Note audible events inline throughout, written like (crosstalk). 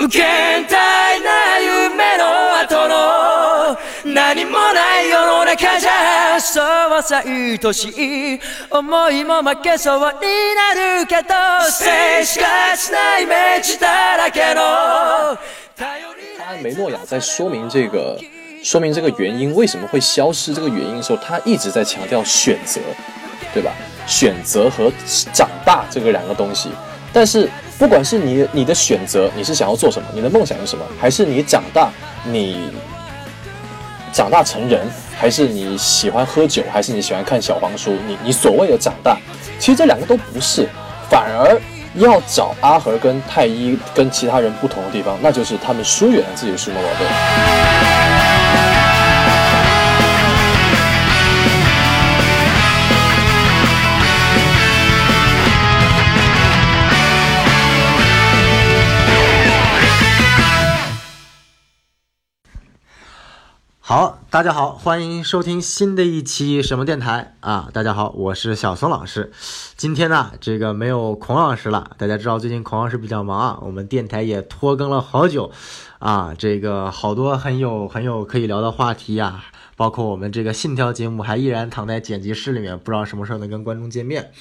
無限大な夢の後の何もない世の中じゃそうさ愛しい思いも負けそうになるけど静しかしないイメージだらけの頼り他梅诺亚在说明这个说明这个原因为什么会消失这个原因的时候，他一直在强调选择，对吧？选择和长大这个两个东西。 但是不管是你你的选择，你是想要做什么，你的梦想是什么，还是你长大，你长大成人，还是你喜欢喝酒，还是你喜欢看小黄书，你你所谓的长大，其实这两个都不是，反而要找阿和跟太一跟其他人不同的地方，那就是他们疏远了自己的数码宝贝。好，大家好，欢迎收听新的一期什么电台啊！大家好，我是小松老师。今天呢，这个没有孔老师了。大家知道最近孔老师比较忙啊，我们电台也拖更了好久啊，这个好多很有很有可以聊的话题呀、包括我们这个信条节目还依然躺在剪辑室里面，不知道什么时候能跟观众见面。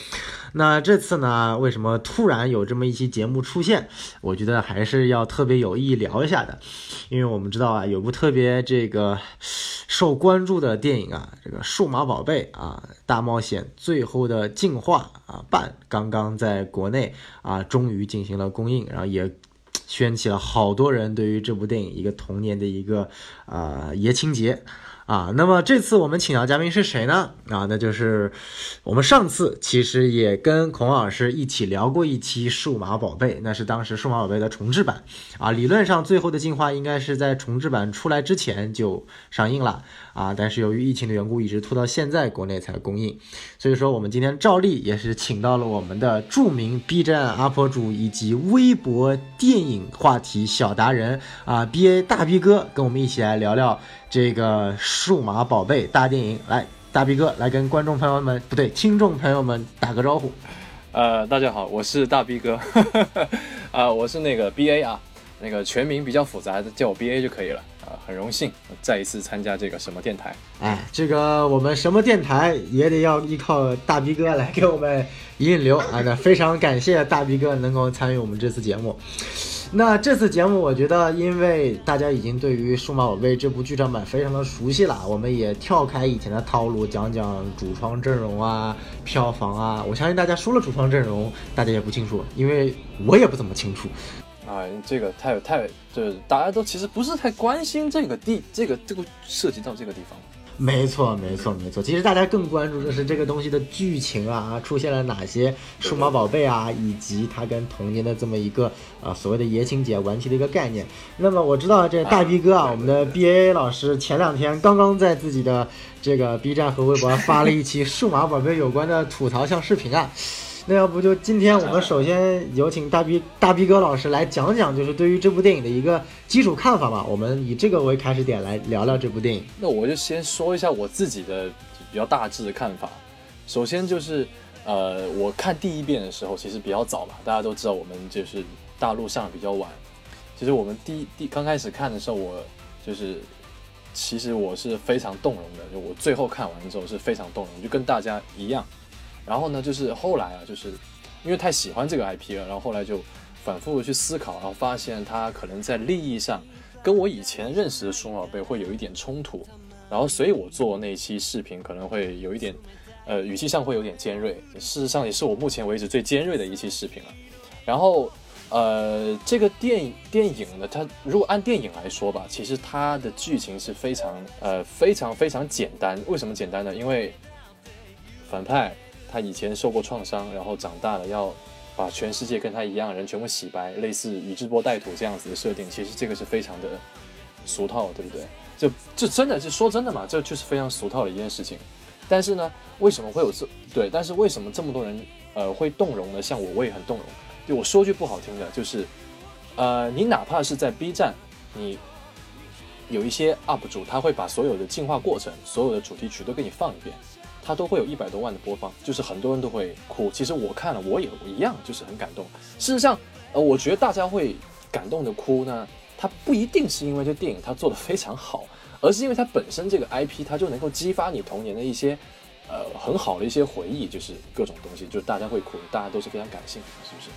那这次呢，为什么突然有这么一期节目出现？我觉得还是要特别有意义聊一下的，因为我们知道啊，有部特别这个受关注的电影啊，这个《数码宝贝》啊，《大冒险最后的进化》啊，半刚刚在国内啊，终于进行了公映，然后也。掀起了好多人对于这部电影一个童年的一个啊爷青结啊。那么这次我们请到嘉宾是谁呢？啊，那就是我们上次其实也跟孔老师一起聊过一期《数码宝贝》，那是当时《数码宝贝》的重制版啊。理论上，最后的进化应该是在重制版出来之前就上映了啊，但是由于疫情的缘故，一直拖到现在国内才公映。所以说，我们今天照例也是请到了我们的著名 B 站 UP 主以及微博电影话题小达人啊，BA 大 B 哥，跟我们一起来聊聊这个数码宝贝大电影。来，大 B 哥来跟观众朋友们，不对，听众朋友们打个招呼。呃，大家好，我是大 B 哥，(laughs) 啊、我是那个 BA 啊，那个全名比较复杂，叫我 BA 就可以了、很荣幸再一次参加这个什么电台。哎，这个我们什么电台也得要依靠大 B 哥来给我们引流啊！那非常感谢大 B 哥能够参与我们这次节目。那这次节目，我觉得因为大家已经对于《数码宝贝》这部剧场版非常的熟悉了，我们也跳开以前的套路，讲讲主创阵容啊、票房啊。我相信大家说了主创阵容，大家也不清楚，因为我也不怎么清楚。啊，这个太太就是大家都其实不是太关心这个地，这个这个涉及到这个地方。没错，没错，没错。其实大家更关注的是这个东西的剧情啊，出现了哪些数码宝贝啊，以及它跟童年的这么一个呃所谓的爷青姐顽皮的一个概念。那么我知道这大 B 哥啊，我们的 BA 老师前两天刚刚在自己的这个 B 站和微博发了一期数码宝贝有关的吐槽向视频啊。那要不就今天我们首先有请大 B 大 B 哥老师来讲讲，就是对于这部电影的一个基础看法吧。我们以这个为开始点来聊聊这部电影。那我就先说一下我自己的比较大致的看法。首先就是，呃，我看第一遍的时候其实比较早吧，大家都知道我们就是大陆上比较晚。其实我们第一第刚开始看的时候，我就是其实我是非常动容的，就我最后看完之后是非常动容，就跟大家一样。然后呢，就是后来啊，就是因为太喜欢这个 IP 了，然后后来就反复去思考，然后发现它可能在利益上跟我以前认识的数码宝贝会有一点冲突，然后所以我做那期视频可能会有一点，呃，语气上会有点尖锐，事实上也是我目前为止最尖锐的一期视频了。然后，呃，这个电电影呢，它如果按电影来说吧，其实它的剧情是非常呃非常非常简单。为什么简单呢？因为反派他以前受过创伤，然后长大了要把全世界跟他一样的人全部洗白，类似宇智波带土这样子的设定，其实这个是非常的俗套，对不对？这这真的是说真的嘛，这就是非常俗套的一件事情。但是呢，为什么会有这对？但是为什么这么多人呃会动容呢？像我，我也很动容。就我说句不好听的，就是呃，你哪怕是在 B 站，你有一些 UP 主，他会把所有的进化过程、所有的主题曲都给你放一遍，他都会有一百多万的播放，就是很多人都会哭。其实我看了，我也一样，就是很感动。事实上，呃，我觉得大家会感动的哭呢，它不一定是因为这电影它做的非常好，而是因为它本身这个 IP 它就能够激发你童年的一些呃很好的一些回忆，就是各种东西，就是大家会哭，大家都是非常感性的，是不是？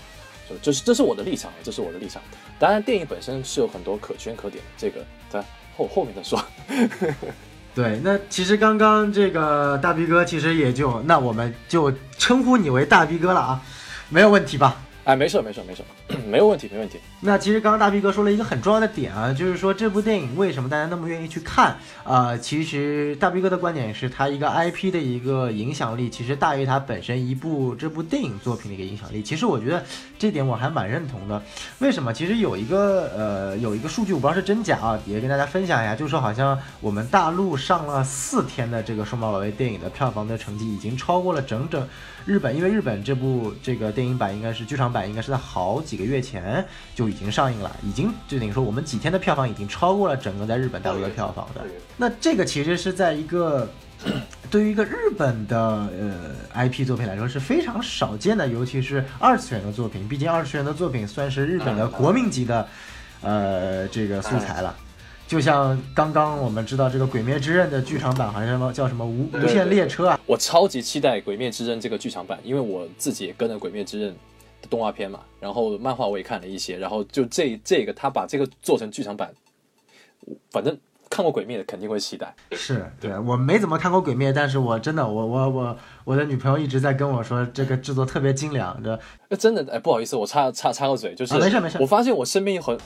就这是这是我的立场，这是我的立场。当然，电影本身是有很多可圈可点的，这个在后后面再说。(laughs) 对，那其实刚刚这个大 B 哥其实也就，那我们就称呼你为大 B 哥了啊，没有问题吧？哎，没事没事没事，(clears throat) 没有问题没问题。那其实刚刚大 B 哥说了一个很重要的点啊，就是说这部电影为什么大家那么愿意去看啊？其实大 B 哥的观点是他一个 IP 的一个影响力，其实大于他本身一部这部电影作品的一个影响力。其实我觉得这点我还蛮认同的。为什么？其实有一个呃有一个数据，我不知道是真假啊，也跟大家分享一下，就是说好像我们大陆上了四天的这个数码宝贝电影的票房的成绩已经超过了整整。日本，因为日本这部这个电影版应该是剧场版，应该是在好几个月前就已经上映了，已经就等于说我们几天的票房已经超过了整个在日本大陆的票房的。那这个其实是在一个 (clears throat) 对于一个日本的呃 IP 作品来说是非常少见的，尤其是二次元的作品，毕竟二次元的作品算是日本的国民级的呃这个素材了。就像刚刚我们知道这个《鬼灭之刃》的剧场版，好像什么叫什么无无限列车啊？我超级期待《鬼灭之刃》这个剧场版，因为我自己也跟着《鬼灭之刃》的动画片嘛，然后漫画我也看了一些，然后就这这个他把这个做成剧场版，反正看过《鬼灭的肯定会期待。是对我没怎么看过《鬼灭》，但是我真的我我我我的女朋友一直在跟我说这个制作特别精良，这真的哎不好意思，我插插插个嘴，就是没事没事，我发现我身边有很。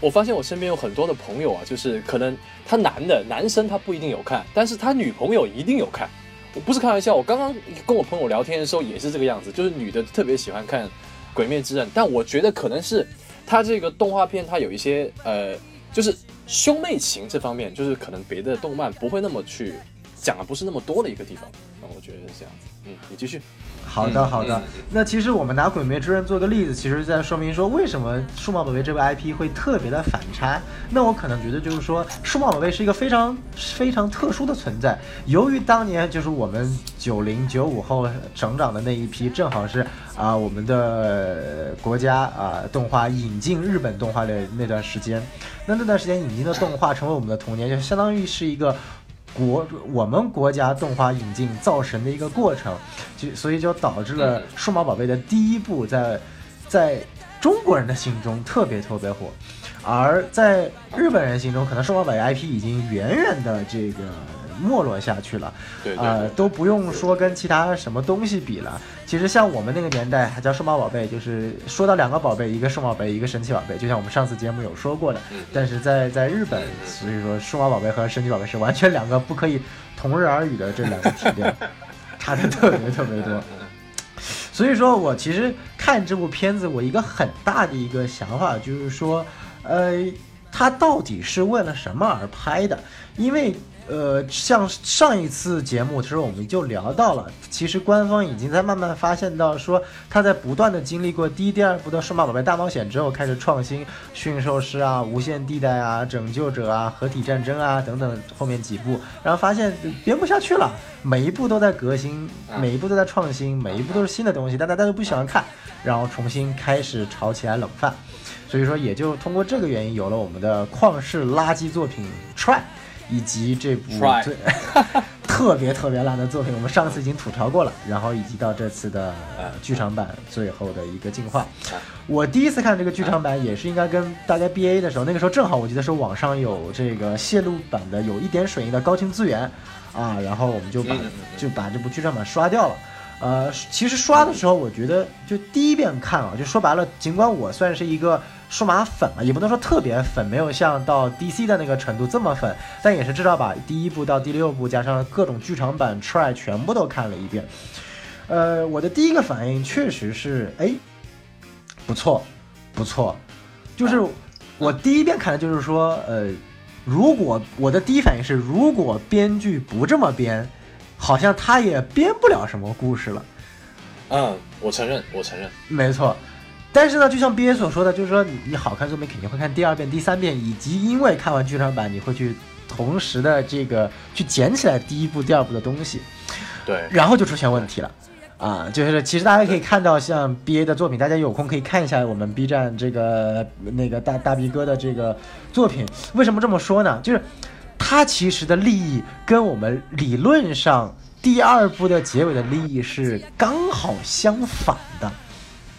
我发现我身边有很多的朋友啊，就是可能他男的男生他不一定有看，但是他女朋友一定有看。我不是开玩笑，我刚刚跟我朋友聊天的时候也是这个样子，就是女的特别喜欢看《鬼灭之刃》，但我觉得可能是它这个动画片它有一些呃，就是兄妹情这方面，就是可能别的动漫不会那么去讲的不是那么多的一个地方。那我觉得是这样子。嗯，你继续。好的，好的。那其实我们拿《鬼灭之刃》做个例子，其实在说明说为什么数码宝贝这个 IP 会特别的反差。那我可能觉得就是说，数码宝贝是一个非常非常特殊的存在。由于当年就是我们九零九五后成长的那一批，正好是啊我们的国家啊动画引进日本动画的那段时间。那那段时间引进的动画成为我们的童年，就相当于是一个。国我们国家动画引进造神的一个过程，就所以就导致了数码宝贝的第一部在在中国人的心中特别特别火，而在日本人心中，可能数码宝贝 IP 已经远远的这个。没落下去了，呃，都不用说跟其他什么东西比了。其实像我们那个年代还叫数码宝贝，就是说到两个宝贝，一个数码宝贝，一个神奇宝贝，就像我们上次节目有说过的。但是在在日本，所以说数码宝贝和神奇宝贝是完全两个不可以同日而语的这两个体量，(laughs) 差的特别特别多。所以说我其实看这部片子，我一个很大的一个想法就是说，呃，它到底是为了什么而拍的？因为。呃，像上一次节目，其实我们就聊到了，其实官方已经在慢慢发现到，说他在不断的经历过第一、第二部的数码宝贝大冒险之后，开始创新驯兽师啊、无限地带啊、拯救者啊、合体战争啊等等后面几部，然后发现编不下去了，每一部都在革新，每一部都在创新，每一部都是新的东西，但大家都不喜欢看，然后重新开始炒起来冷饭，所以说也就通过这个原因，有了我们的旷世垃圾作品 Try。以及这部最特别特别烂的作品，我们上次已经吐槽过了。然后以及到这次的呃剧场版最后的一个进化。我第一次看这个剧场版也是应该跟大家 BA 的时候，那个时候正好我记得是网上有这个泄露版的有一点水印的高清资源啊，然后我们就把就把这部剧场版刷掉了。呃，其实刷的时候我觉得就第一遍看啊，就说白了，尽管我算是一个。数码粉嘛，也不能说特别粉，没有像到 DC 的那个程度这么粉，但也是至少把第一部到第六部加上各种剧场版 try 全部都看了一遍。呃，我的第一个反应确实是，哎，不错，不错，就是我第一遍看的就是说，呃，如果我的第一反应是，如果编剧不这么编，好像他也编不了什么故事了。嗯，我承认，我承认，没错。但是呢，就像 B A 所说的，就是说你你好看作品肯定会看第二遍、第三遍，以及因为看完剧场版，你会去同时的这个去捡起来第一部、第二部的东西，对，然后就出现问题了。啊，就是其实大家可以看到，像 B A 的作品，大家有空可以看一下我们 B 站这个那个大大 B 哥的这个作品。为什么这么说呢？就是他其实的利益跟我们理论上第二部的结尾的利益是刚好相反的。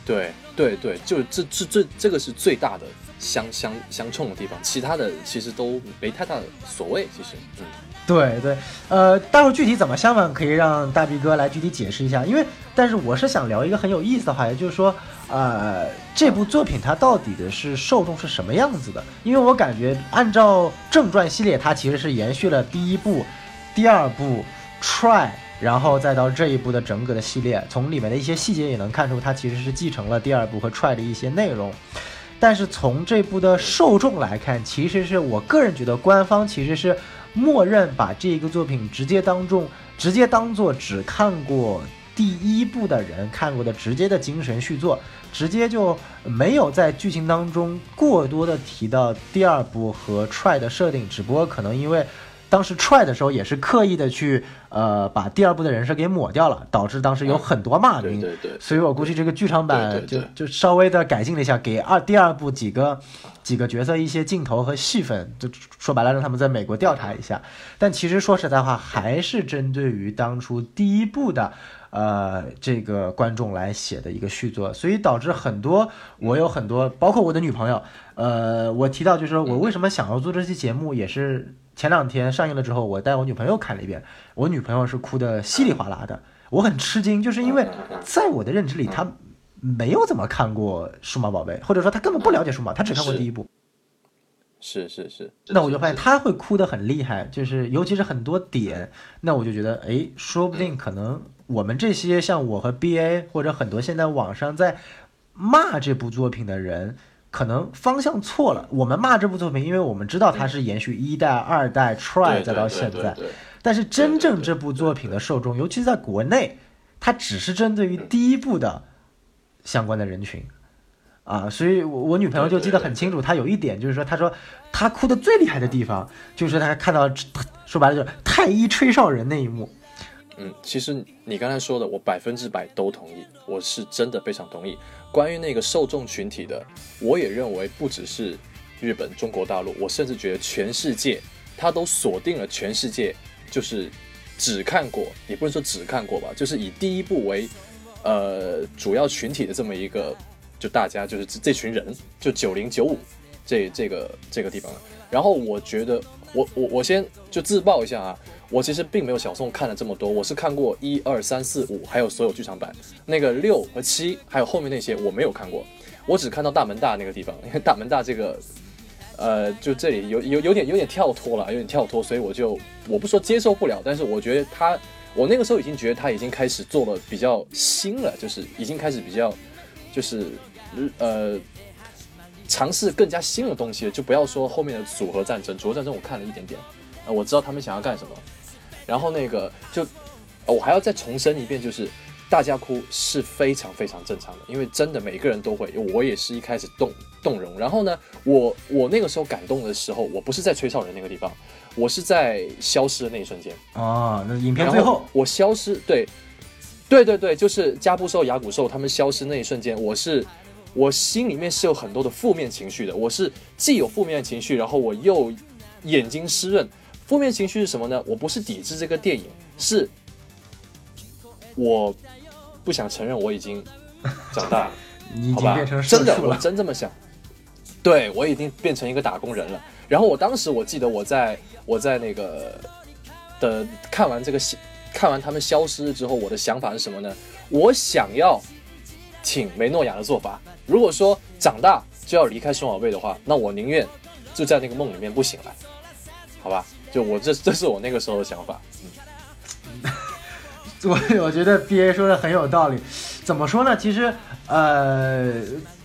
对对对，就这这这这个是最大的相相相冲的地方，其他的其实都没太大的所谓。其实，嗯。对对，呃，待会儿具体怎么相反，可以让大 B 哥来具体解释一下。因为，但是我是想聊一个很有意思的话，题就是说，呃，这部作品它到底的是受众是什么样子的？因为我感觉，按照正传系列，它其实是延续了第一部、第二部 Try，然后再到这一部的整个的系列，从里面的一些细节也能看出，它其实是继承了第二部和 Try 的一些内容。但是从这部的受众来看，其实是我个人觉得，官方其实是。默认把这一个作品直接当众，直接当做只看过第一部的人看过的直接的精神续作，直接就没有在剧情当中过多的提到第二部和 try 的设定，只不过可能因为。当时 try 的时候也是刻意的去，呃，把第二部的人设给抹掉了，导致当时有很多骂名。对对对。所以我估计这个剧场版就就稍微的改进了一下，给二第二部几个几个角色一些镜头和戏份，就说白了让他们在美国调查一下。但其实说实在话，还是针对于当初第一部的，呃，这个观众来写的一个续作，所以导致很多我有很多，包括我的女朋友，呃，我提到就是说我为什么想要做这期节目，也是。前两天上映了之后，我带我女朋友看了一遍，我女朋友是哭的稀里哗啦的，我很吃惊，就是因为在我的认知里，她没有怎么看过数码宝贝，或者说她根本不了解数码，她只看过第一部。是是是。那我就发现她会哭的很厉害，就是尤其是很多点，那我就觉得，哎，说不定可能我们这些像我和 BA 或者很多现在网上在骂这部作品的人。可能方向错了。我们骂这部作品，因为我们知道它是延续一代、二代、try 再到现在。但是真正这部作品的受众，尤其是在国内，它只是针对于第一部的相关的人群啊。所以，我我女朋友就记得很清楚，她有一点就是说，她说她哭的最厉害的地方，就是她看到说白了就是太医吹哨人那一幕。嗯，其实你刚才说的，我百分之百都同意，我是真的非常同意。关于那个受众群体的，我也认为不只是日本、中国大陆，我甚至觉得全世界，他都锁定了全世界，就是只看过，也不能说只看过吧，就是以第一部为呃主要群体的这么一个，就大家就是这群人，就九零九五这这个这个地方。然后我觉得，我我我先就自曝一下啊。我其实并没有小宋看了这么多，我是看过一二三四五，还有所有剧场版。那个六和七，还有后面那些我没有看过，我只看到大门大那个地方。因 (laughs) 为大门大这个，呃，就这里有有有点有点跳脱了，有点跳脱，所以我就我不说接受不了，但是我觉得他，我那个时候已经觉得他已经开始做了比较新了，就是已经开始比较，就是呃，尝试更加新的东西了。就不要说后面的组合战争，组合战争我看了一点点，啊，我知道他们想要干什么。然后那个就，我还要再重申一遍，就是大家哭是非常非常正常的，因为真的每个人都会，我也是一开始动动容。然后呢，我我那个时候感动的时候，我不是在吹哨人那个地方，我是在消失的那一瞬间啊。那影片最后我消失，对，对对对，就是加布兽、牙骨兽他们消失那一瞬间，我是我心里面是有很多的负面情绪的，我是既有负面情绪，然后我又眼睛湿润。负面情绪是什么呢？我不是抵制这个电影，是我不想承认我已经长大了，(laughs) 你已经变成真的，我真这么想。对我已经变成一个打工人了。然后我当时我记得我在我在那个的看完这个看完他们消失之后，我的想法是什么呢？我想要挺梅诺亚的做法。如果说长大就要离开数码宝贝的话，那我宁愿就在那个梦里面不醒来，好吧？就我这，这是我那个时候的想法。嗯，(laughs) 我我觉得 B A 说的很有道理。怎么说呢？其实，呃，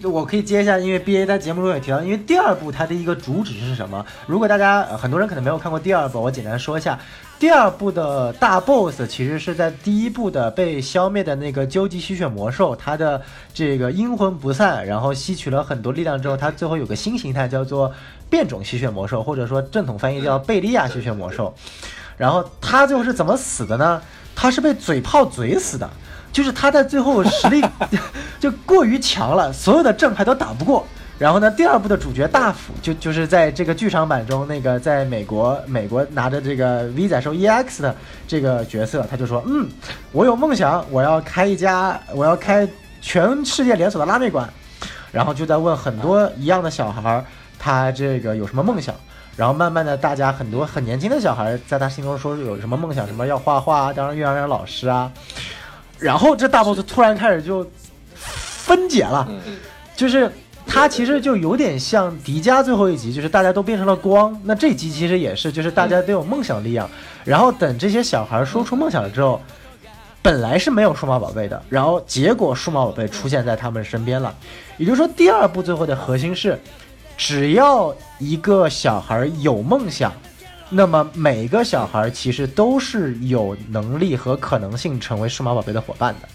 我可以接一下，因为 B A 在节目中也提到，因为第二部它的一个主旨是什么？如果大家很多人可能没有看过第二部，我简单说一下，第二部的大 boss 其实是在第一部的被消灭的那个究极吸血魔兽，它的这个阴魂不散，然后吸取了很多力量之后，它最后有个新形态叫做变种吸血魔兽，或者说正统翻译叫贝利亚吸血魔兽。然后他最后是怎么死的呢？他是被嘴炮嘴死的。就是他在最后实力 (laughs) 就过于强了，所有的正派都打不过。然后呢，第二部的主角大辅就就是在这个剧场版中那个在美国美国拿着这个 V 仔兽 EX 的这个角色，他就说，嗯，我有梦想，我要开一家，我要开全世界连锁的拉面馆。然后就在问很多一样的小孩儿，他这个有什么梦想？然后慢慢的，大家很多很年轻的小孩在他心中说有什么梦想，什么要画画啊，当幼儿园老师啊。然后这大 boss 突然开始就分解了，就是他其实就有点像迪迦最后一集，就是大家都变成了光。那这集其实也是，就是大家都有梦想力量。然后等这些小孩说出梦想了之后。本来是没有数码宝贝的，然后结果数码宝贝出现在他们身边了，也就是说，第二部最后的核心是，只要一个小孩有梦想，那么每个小孩其实都是有能力和可能性成为数码宝贝的伙伴的。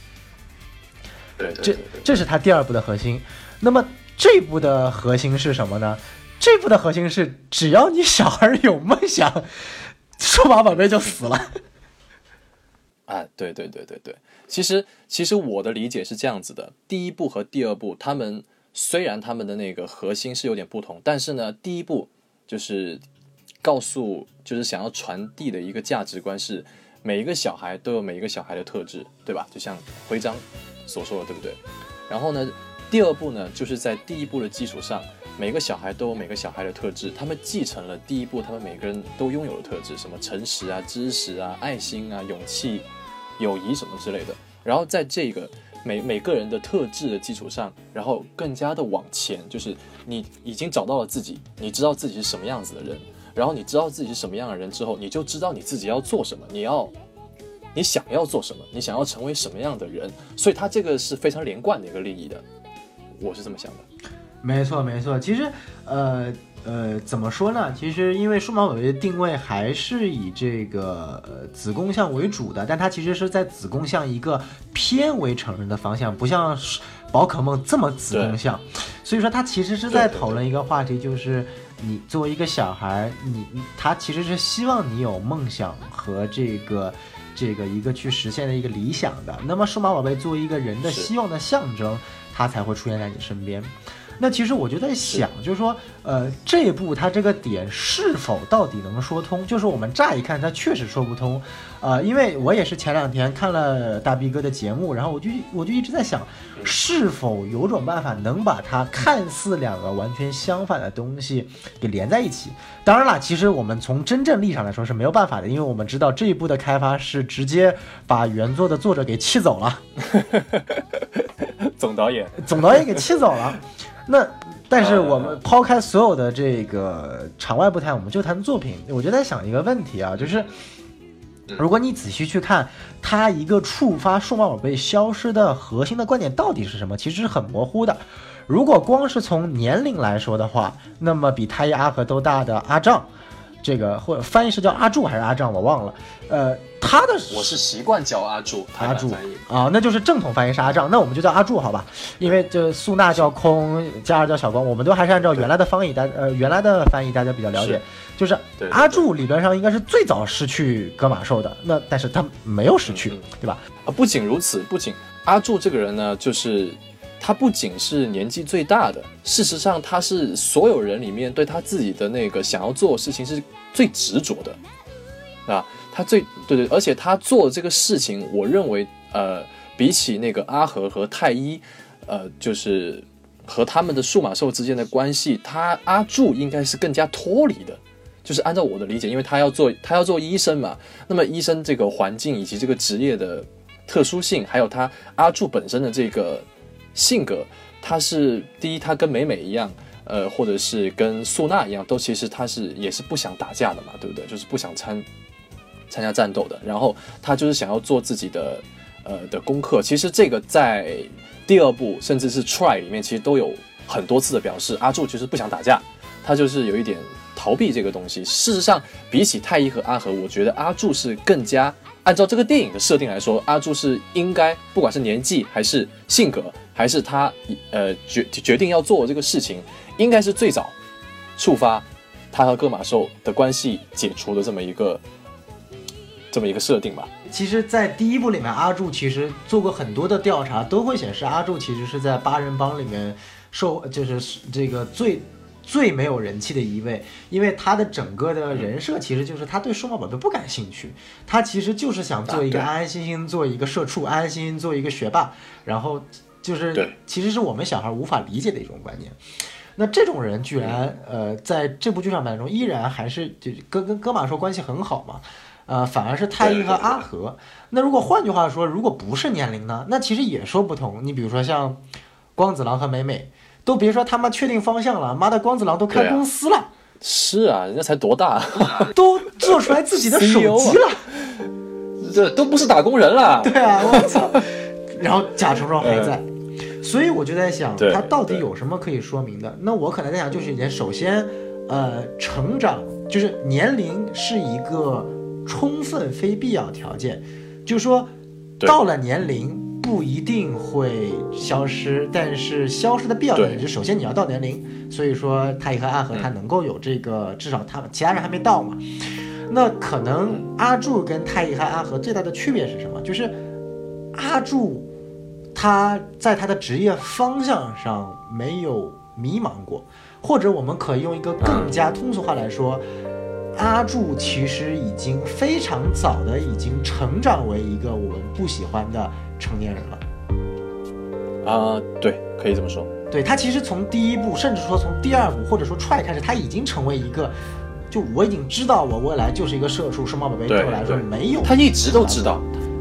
对，这这是他第二部的核心。那么这部的核心是什么呢？这部的核心是，只要你小孩有梦想，数码宝贝就死了。(laughs) 啊，对对对对对，其实其实我的理解是这样子的，第一部和第二部，他们虽然他们的那个核心是有点不同，但是呢，第一步就是告诉，就是想要传递的一个价值观是，每一个小孩都有每一个小孩的特质，对吧？就像徽章所说的，对不对？然后呢，第二步呢，就是在第一步的基础上，每个小孩都有每个小孩的特质，他们继承了第一步他们每个人都拥有的特质，什么诚实啊、知识啊、爱心啊、勇气。友谊什么之类的，然后在这个每每个人的特质的基础上，然后更加的往前，就是你已经找到了自己，你知道自己是什么样子的人，然后你知道自己是什么样的人之后，你就知道你自己要做什么，你要你想要做什么，你想要成为什么样的人，所以他这个是非常连贯的一个利益的，我是这么想的。没错，没错，其实，呃。呃，怎么说呢？其实因为数码宝贝的定位还是以这个呃子宫向为主的，但它其实是在子宫向一个偏为成人的方向，不像宝可梦这么子宫向。所以说，它其实是在讨论一个话题，就是你作为一个小孩，你他其实是希望你有梦想和这个这个一个去实现的一个理想的。那么数码宝贝作为一个人的希望的象征，它才会出现在你身边。那其实我就在想，就是说，呃，这部它这个点是否到底能说通？就是我们乍一看，它确实说不通，呃，因为我也是前两天看了大 B 哥的节目，然后我就我就一直在想，是否有种办法能把它看似两个完全相反的东西给连在一起？当然了，其实我们从真正意义上来说是没有办法的，因为我们知道这一部的开发是直接把原作的作者给气走了，(laughs) 总导演，总导演给气走了。那，但是我们抛开所有的这个场外不谈，我们就谈作品。我就在想一个问题啊，就是如果你仔细去看，他一个触发数码宝贝消失的核心的观点到底是什么，其实是很模糊的。如果光是从年龄来说的话，那么比太一阿和都大的阿丈。这个或者翻译是叫阿柱还是阿丈，我忘了。呃，他的我是习惯叫阿柱，阿柱啊，那就是正统翻译是阿丈，那我们就叫阿柱好吧？因为这素娜叫空，加尔叫小光，我们都还是按照原来的翻译，大呃原来的翻译大家比较了解，就是阿柱理论上应该是最早失去格马兽的，那但是他没有失去，对吧？啊，不仅如此，不仅阿柱这个人呢，就是。他不仅是年纪最大的，事实上他是所有人里面对他自己的那个想要做的事情是最执着的，啊，他最对对，而且他做的这个事情，我认为，呃，比起那个阿和和太一，呃，就是和他们的数码兽之间的关系，他阿柱应该是更加脱离的，就是按照我的理解，因为他要做他要做医生嘛，那么医生这个环境以及这个职业的特殊性，还有他阿柱本身的这个。性格，他是第一，他跟美美一样，呃，或者是跟素娜一样，都其实他是也是不想打架的嘛，对不对？就是不想参参加战斗的。然后他就是想要做自己的呃的功课。其实这个在第二部甚至是 Try 里面，其实都有很多次的表示。阿柱其实不想打架，他就是有一点逃避这个东西。事实上，比起太一和阿和，我觉得阿柱是更加按照这个电影的设定来说，阿柱是应该不管是年纪还是性格。还是他呃决决定要做这个事情，应该是最早触发他和戈马兽的关系解除的这么一个这么一个设定吧。其实，在第一部里面，阿柱其实做过很多的调查，都会显示阿柱其实是在八人帮里面受，就是这个最最没有人气的一位，因为他的整个的人设其实就是他对数码宝贝不感兴趣，他其实就是想做一个安安心心做一个社畜，安安心心做一个学霸，然后就是其实是我们小孩无法理解的一种观念。那这种人居然呃，在这部剧场版中依然还是就跟跟哥马说关系很好嘛，呃，反而是太一和阿和。那如果换句话说，如果不是年龄呢，那其实也说不通。你比如说像光子郎和美美，都别说他妈确定方向了，妈的，光子郎都开公司了，是啊，人家才多大，(laughs) 都做出来自己的手 (laughs) 机了，这都不是打工人了。对啊，我操！然后甲虫兽还在，所以我就在想，对它到底有什么可以说明的？那我可能在想，就是也首先，呃，成长就是年龄是一个充分非必要条件，就是说到了年龄不一定会消失，但是消失的必要条件就是首先你要到年龄，所以说太乙和阿和他能够有这个，至少他们其他人还没到嘛。那可能阿柱跟太乙和阿和最大的区别是什么？就是阿柱他在他的职业方向上没有迷茫过，或者我们可以用一个更加通俗话来说，阿柱其实已经非常早的已经成长为一个我们不喜欢的成年人了。啊、对，可以这么说。对他其实从第一部，甚至说从第二部或者说 try 开始，他已经成为一个，就我已经知道我未来就是一个社畜，数码宝贝对对我来说没有，他一直都知道，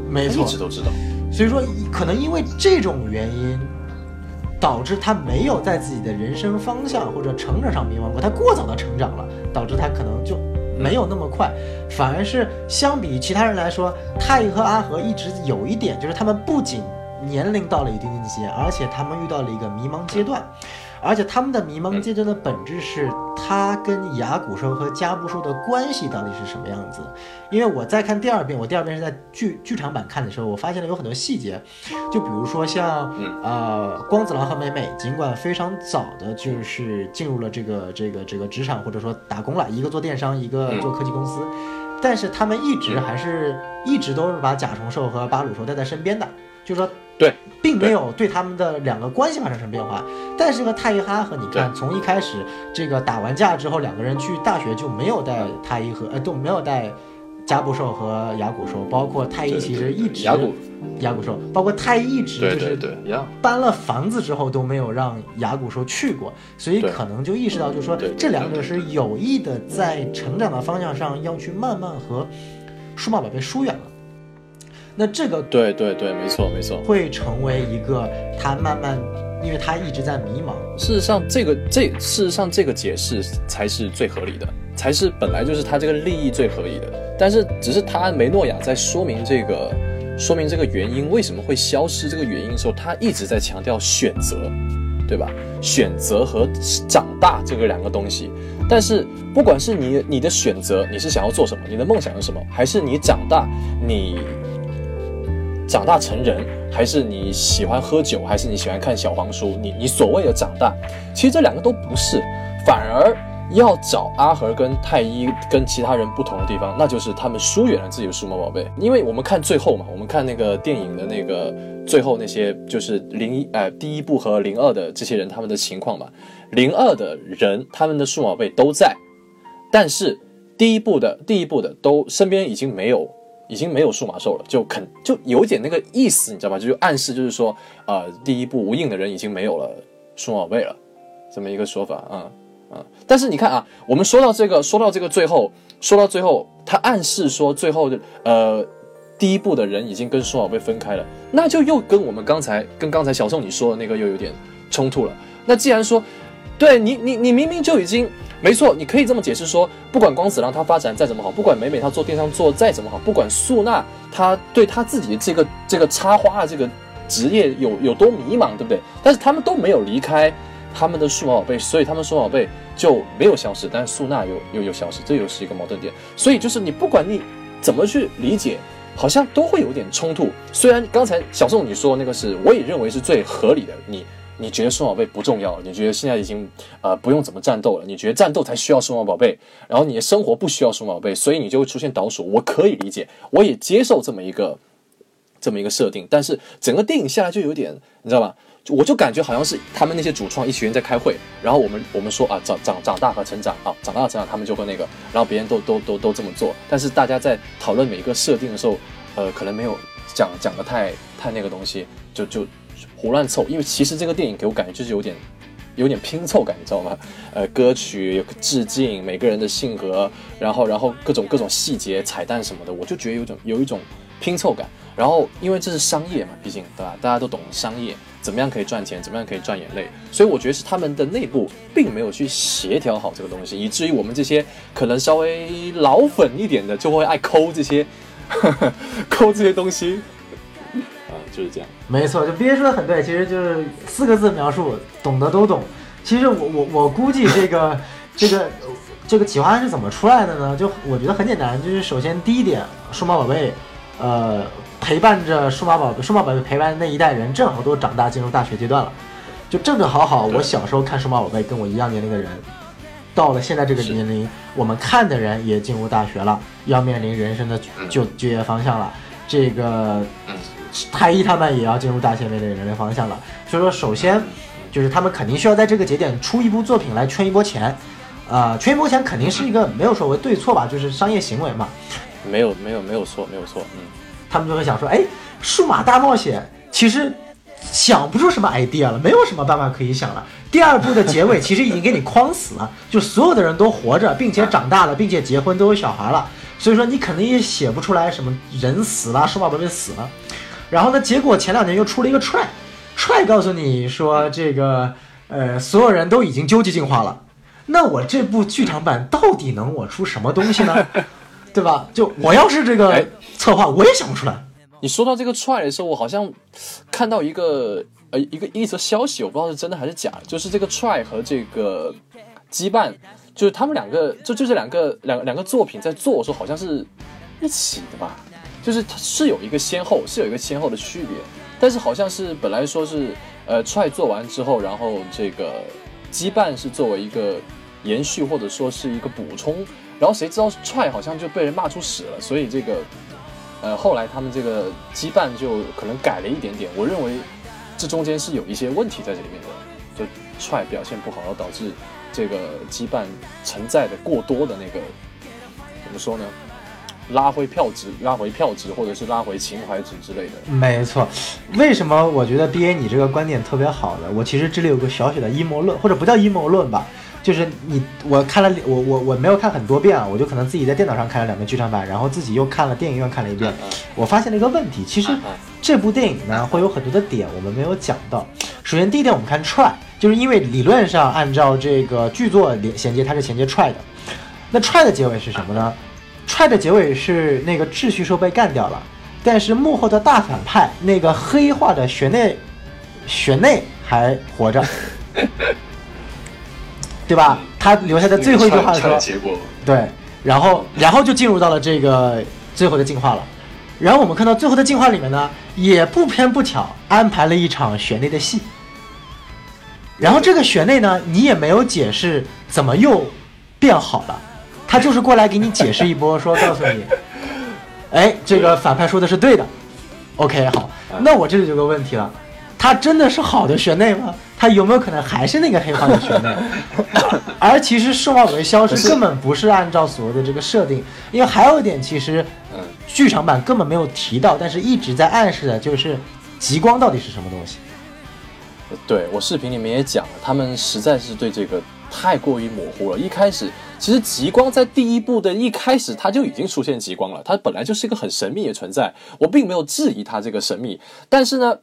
没错他一，直都知道。所以说可能因为这种原因，导致他没有在自己的人生方向或者成长上迷茫过，他过早的成长了，导致他可能就没有那么快，反而是相比其他人来说，太乙和阿和一直有一点，就是他们不仅年龄到了一定年纪，而且他们遇到了一个迷茫阶段。而且他们的迷茫阶段的本质是，他跟牙骨兽和加布兽的关系到底是什么样子？因为我在看第二遍，我第二遍是在剧剧场版看的时候，我发现了有很多细节，就比如说像嗯。呃光子郎和美美，尽管非常早的就是进入了这个这个这个职场或者说打工了，一个做电商，一个做科技公司，但是他们一直还是一直都是把甲虫兽和巴鲁兽带在身边的，就是说对，并没有对他们的两个关系发生什么变化。但是呢，太一哈和你看，从一开始这个打完架之后，两个人去大学就没有带太一和呃都没有带加布兽和牙骨兽，包括太一其实一直牙骨牙骨兽，包括太一一直对就是对对，一样。搬了房子之后都没有让牙骨兽去过，所以可能就意识到，就是说这两者是有意的在成长的方向上要去慢慢和数码宝贝疏远了。那这个对对对，没错没错。会成为一个他慢慢，因为他一直在迷茫，事实上，这个这事实上这个解释才是最合理的，才是本来就是他这个利益最合理的。但是只是他梅诺亚在说明这个说明这个原因为什么会消失这个原因的时候，他一直在强调选择，对吧？选择和长大这个两个东西。但是不管是你你的选择，你是想要做什么，你的梦想是什么，还是你长大你长大成人，还是你喜欢喝酒，还是你喜欢看小黄书？你你所谓的长大，其实这两个都不是，反而要找阿和跟太一跟其他人不同的地方，那就是他们疏远了自己的数码宝贝。因为我们看最后嘛，我们看那个电影的那个最后那些就是零一呃第一部和零二的这些人他们的情况嘛，零二的人他们的数码宝贝都在，但是第一部的第一部的都身边已经没有。已经没有数码兽了，就肯就有点那个意思，你知道吧？就暗示就是说，呃，第一部无印的人已经没有了数码宝贝了，这么一个说法啊啊、但是你看啊，我们说到这个，说到这个最后，说到最后，他暗示说最后的呃第一部的人已经跟数码宝贝分开了，那就又跟我们刚才跟刚才小宋你说的那个又有点冲突了。那既然说，对你你你明明就已经没错，你可以这么解释说，不管光子郎他发展再怎么好，不管美美她做电商做再怎么好，不管素娜她对她自己这个这个插花的这个职业有有多迷茫，对不对？但是他们都没有离开他们的数码宝贝，所以他们数码宝贝就没有消失，但是素娜又又有消失，这又是一个矛盾点。所以就是你不管你怎么去理解，好像都会有点冲突。虽然刚才小宋你说那个是，我也认为是最合理的，你你觉得数码宝贝不重要，你觉得现在已经呃不用怎么战斗了，你觉得战斗才需要数码宝贝，然后你的生活不需要数码宝贝，所以你就会出现倒数。我可以理解，我也接受这么一个这么一个设定，但是整个电影下来就有点，你知道吧？我就感觉好像是他们那些主创一群人在开会，然后我们我们说啊长长长大和成长啊长大成长，他们就会那个，然后别人都都都都这么做，但是大家在讨论每一个设定的时候，呃，可能没有讲讲的太太那个东西，就就胡乱凑，因为其实这个电影给我感觉就是有点有点拼凑感，你知道吗？(laughs) 呃，歌曲有致敬，每个人的性格，然后然后各种各种细节彩蛋什么的，我就觉得有种有一种拼凑感。然后因为这是商业嘛，毕竟对吧？大家都懂商业，怎么样可以赚钱，怎么样可以赚眼泪，所以我觉得是他们的内部并没有去协调好这个东西，以至于我们这些可能稍微老粉一点的就会爱抠这些呵呵 (laughs) 抠这些东西。啊，就是这样。没错，就憋说的很对，其实就是四个字描述，懂得都懂。其实我我我估计这个这个这个企划案是怎么出来的呢？就我觉得很简单，就是首先第一点，数码宝贝，呃，陪伴着数码宝贝，数码宝贝陪伴那一代人，正好都长大进入大学阶段了，就正正好好，我小时候看数码宝贝，跟我一样年龄的人，到了现在这个年龄，我们看的人也进入大学了，要面临人生的就就业方向了，这个。太一他们也要进入大前辈的人类方向了，所以说首先就是他们肯定需要在这个节点出一部作品来圈一波钱，啊、圈一波钱肯定是一个没有所谓对错吧，就是商业行为嘛。没有没有没有错没有错，嗯，他们就会想说，哎，数码大冒险其实想不出什么 idea 了，没有什么办法可以想了。第二部的结尾 (laughs) 其实已经给你框死了，就所有的人都活着，并且长大了，并且结婚都有小孩了，所以说你肯定也写不出来什么人死了，数码宝贝死了。然后呢，结果前两年又出了一个踹，踹告诉你说这个呃所有人都已经究极进化了，那我这部剧场版到底能我出什么东西呢？(laughs) 对吧？就我要是这个哎策划，我也想不出来。你说到这个踹的时候，我好像看到一个呃一个一则消息，我不知道是真的还是假的，就是这个踹和这个羁绊，就是他们两个就就这两个两两个作品在做的时候，好像是一起的吧？就是它是有一个先后，是有一个先后的区别，但是好像是本来说是呃踹做完之后，然后这个羁绊是作为一个延续或者说是一个补充，然后谁知道踹好像就被人骂出屎了，所以这个呃后来他们这个羁绊就可能改了一点点，我认为这中间是有一些问题在这里面的，就踹表现不好，然后导致这个羁绊承载的过多的那个怎么说呢？拉回票值，拉回票值，或者是拉回情怀值之类的。没错，为什么我觉得 B A 你这个观点特别好呢？我其实这里有个小小的阴谋论，或者不叫阴谋论吧，就是你我看了我我我没有看很多遍啊，我就可能自己在电脑上看了两遍剧场版，然后自己又看了电影院看了一遍，我发现了一个问题，其实这部电影呢会有很多的点我们没有讲到。首先第一点，我们看 try，就是因为理论上按照这个剧作连衔接，它是衔接 try 的。那 try 的结尾是什么呢？try 的结尾是那个秩序兽被干掉了，但是幕后的大反派那个黑化的玄内，玄内还活着，(laughs) 对吧？他留下的最后一句话说，结果对，然后然后就进入到了这个最后的进化了。然后我们看到最后的进化里面呢，也不偏不巧安排了一场玄内的戏。然后这个玄内呢，你也没有解释怎么又变好了，他就是过来给你解释一波，(laughs) 说告诉你，哎，这个反派说的是对的。OK，好，那我这里就有个问题了，他真的是好的学内吗？他有没有可能还是那个黑化的学内？(laughs) 而其实数码宝贝消失根本不是按照所谓的这个设定，因为还有一点，其实嗯剧场版根本没有提到，但是一直在暗示的就是极光到底是什么东西。对我视频里面也讲了，他们实在是对这个太过于模糊了。一开始，其实极光在第一部的一开始，它就已经出现极光了，它本来就是一个很神秘的存在，我并没有质疑它这个神秘。但是呢，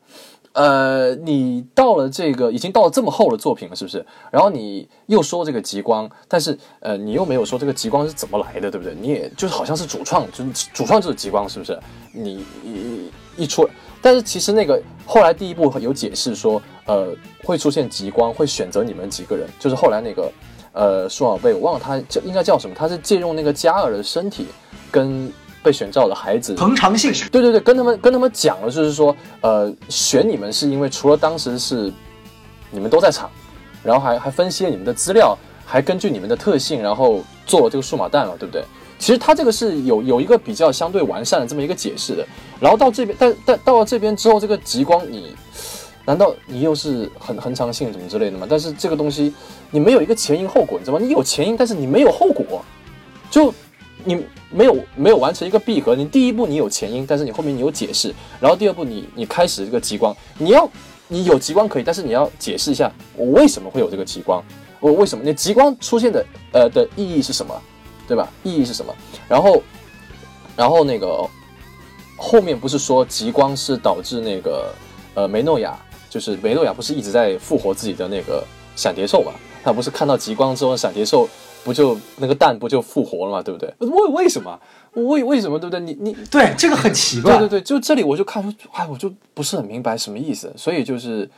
呃，你到了这个已经到了这么厚的作品了，是不是？然后你又说这个极光，但是呃，你又没有说这个极光是怎么来的，对不对？你也就是好像是主创，就是主创就是极光，是不是？你一一出，但是其实那个后来第一部有解释说，呃，会出现极光，会选择你们几个人，就是后来那个呃数码宝贝，我忘了他叫应该叫什么，他是借用那个加尔的身体跟被选召的孩子恒常性对对对，跟他们跟他们讲了，就是说，呃，选你们是因为除了当时是你们都在场，然后还还分析了你们的资料，还根据你们的特性，然后做了这个数码蛋嘛，对不对？其实他这个是有有一个比较相对完善的这么一个解释的。然后到这边，但但到了这边之后，这个极光你难道你又是恒恒常性什么之类的吗？但是这个东西你没有一个前因后果，你知道吗？你有前因，但是你没有后果，就你没有没有完成一个闭合。你第一步你有前因，但是你后面你有解释，然后第二步你你开始这个极光，你要你有极光可以，但是你要解释一下我为什么会有这个极光，我为什么那极光出现的呃的意义是什么，对吧？意义是什么？然后然后那个后面不是说极光是导致那个呃梅诺亚，就是梅诺亚不是一直在复活自己的那个闪蝶兽嘛？他不是看到极光之后，闪蝶兽不就那个蛋不就复活了嘛？对不对？为为什么？为为什么？对不对？你你对，这个很奇怪。对对对，就这里我就看出，哎，我就不是很明白什么意思。所以就是，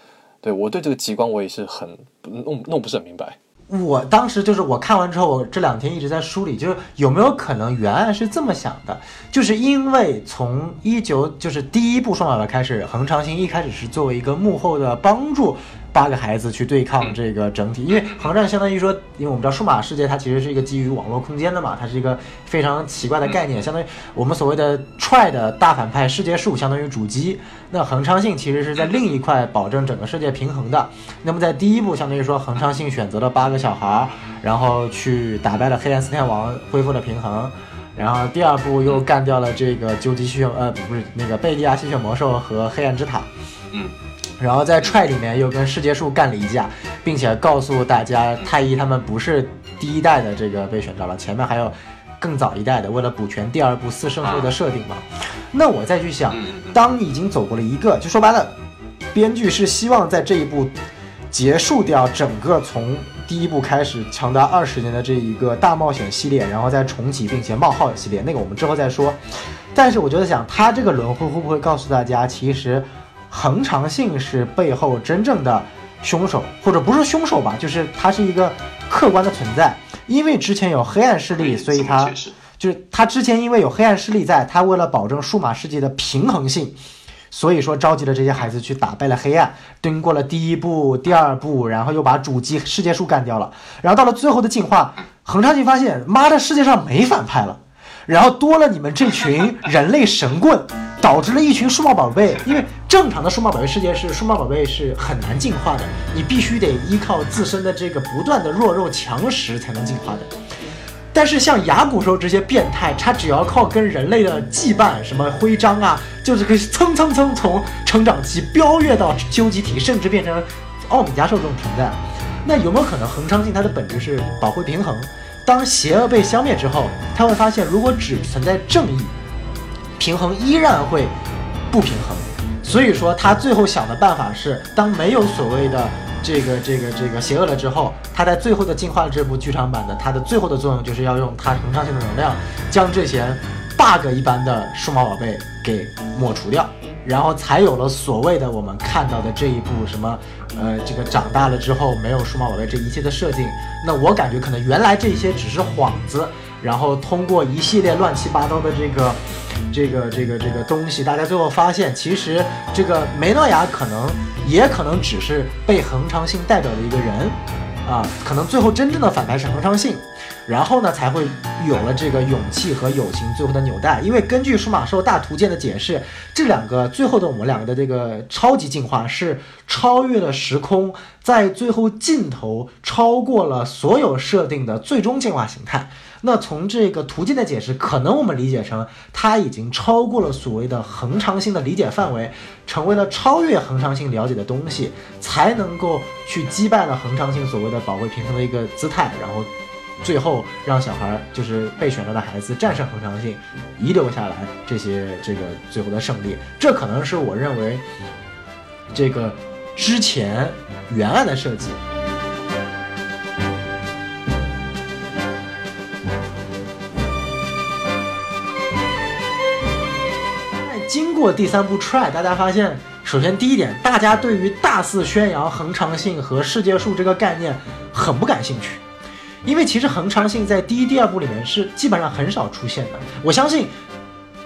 对我对这个极光我也是很弄弄不是很明白。我当时就是我看完之后，我这两天一直在梳理，就是有没有可能原案是这么想的，就是因为从一九就是第一部双马尾开始，恒长星一开始是作为一个幕后的帮助八个孩子去对抗这个整体，因为恒战相当于说，因为我们知道数码世界它其实是一个基于网络空间的嘛，它是一个非常奇怪的概念，相当于我们所谓的 try 的大反派世界树相当于主机，那恒昌信其实是在另一块保证整个世界平衡的。那么在第一步，相当于说恒昌信选择了八个小孩儿，然后去打败了黑暗四天王，恢复了平衡。然后第二步又干掉了这个究极吸血呃不是那个贝利亚吸血魔兽和黑暗之塔。嗯。然后在 try 里面又跟世界树干了一架，并且告诉大家太一他们不是第一代的这个被选召了，前面还有更早一代的，为了补全第二部四圣会的设定嘛。那我再去想，当你已经走过了一个，就说白了，编剧是希望在这一步结束掉整个从第一部开始长达二十年的这一个大冒险系列，然后再重启并且冒号系列，那个我们之后再说。但是我觉得想，他这个轮回会不会告诉大家，其实恒长性是背后真正的凶手，或者不是凶手吧，就是他是一个客观的存在。因为之前有黑暗势力，所以他就是他之前因为有黑暗势力在，他为了保证数码世界的平衡性，所以说召集了这些孩子去打败了黑暗，经过了第一步、第二步，然后又把主机世界树干掉了，然后到了最后的进化，恒昌信发现，妈的，世界上没反派了。然后多了你们这群人类神棍，导致了一群数码宝贝。因为正常的数码宝贝世界是数码宝贝是很难进化的，你必须得依靠自身的这个不断的弱肉强食才能进化的。但是像牙骨兽这些变态，它只要靠跟人类的羁绊，什么徽章啊，就是可以蹭蹭蹭从成长期飙跃到究极体，甚至变成奥米加兽这种存在。那有没有可能恒昌性它的本质是保护平衡？当邪恶被消灭之后，他会发现，如果只存在正义，平衡依然会不平衡。所以说，他最后想的办法是，当没有所谓的这个这个这个邪恶了之后，他在最后的进化这部剧场版的，它的最后的作用就是要用它恒常性的能量，将这些 bug 一般的数码宝贝给抹除掉。然后才有了所谓的我们看到的这一部什么，呃，这个长大了之后没有数码宝贝这一切的设定。那我感觉可能原来这些只是幌子，然后通过一系列乱七八糟的这个，这个这个这个东西，大家最后发现，其实这个梅诺亚可能也可能只是被恒常性代表的一个人，啊，可能最后真正的反派是恒常性。然后呢，才会有了这个勇气和友情最后的纽带。因为根据数码兽大图鉴的解释，这两个最后的我们两个的这个超级进化是超越了时空，在最后尽头超过了所有设定的最终进化形态。那从这个途径的解释，可能我们理解成它已经超过了所谓的恒常性的理解范围，成为了超越恒常性了解的东西，才能够去击败了恒常性所谓的保卫平衡的一个姿态，然后。最后让小孩就是被选择的孩子战胜恒常性，遗留下来这些这个最后的胜利，这可能是我认为这个之前原案的设计。经过第三部 try，大家发现，首先第一点，大家对于大肆宣扬恒常性和世界树这个概念很不感兴趣。因为其实恒常性在第一、第二部里面是基本上很少出现的。我相信，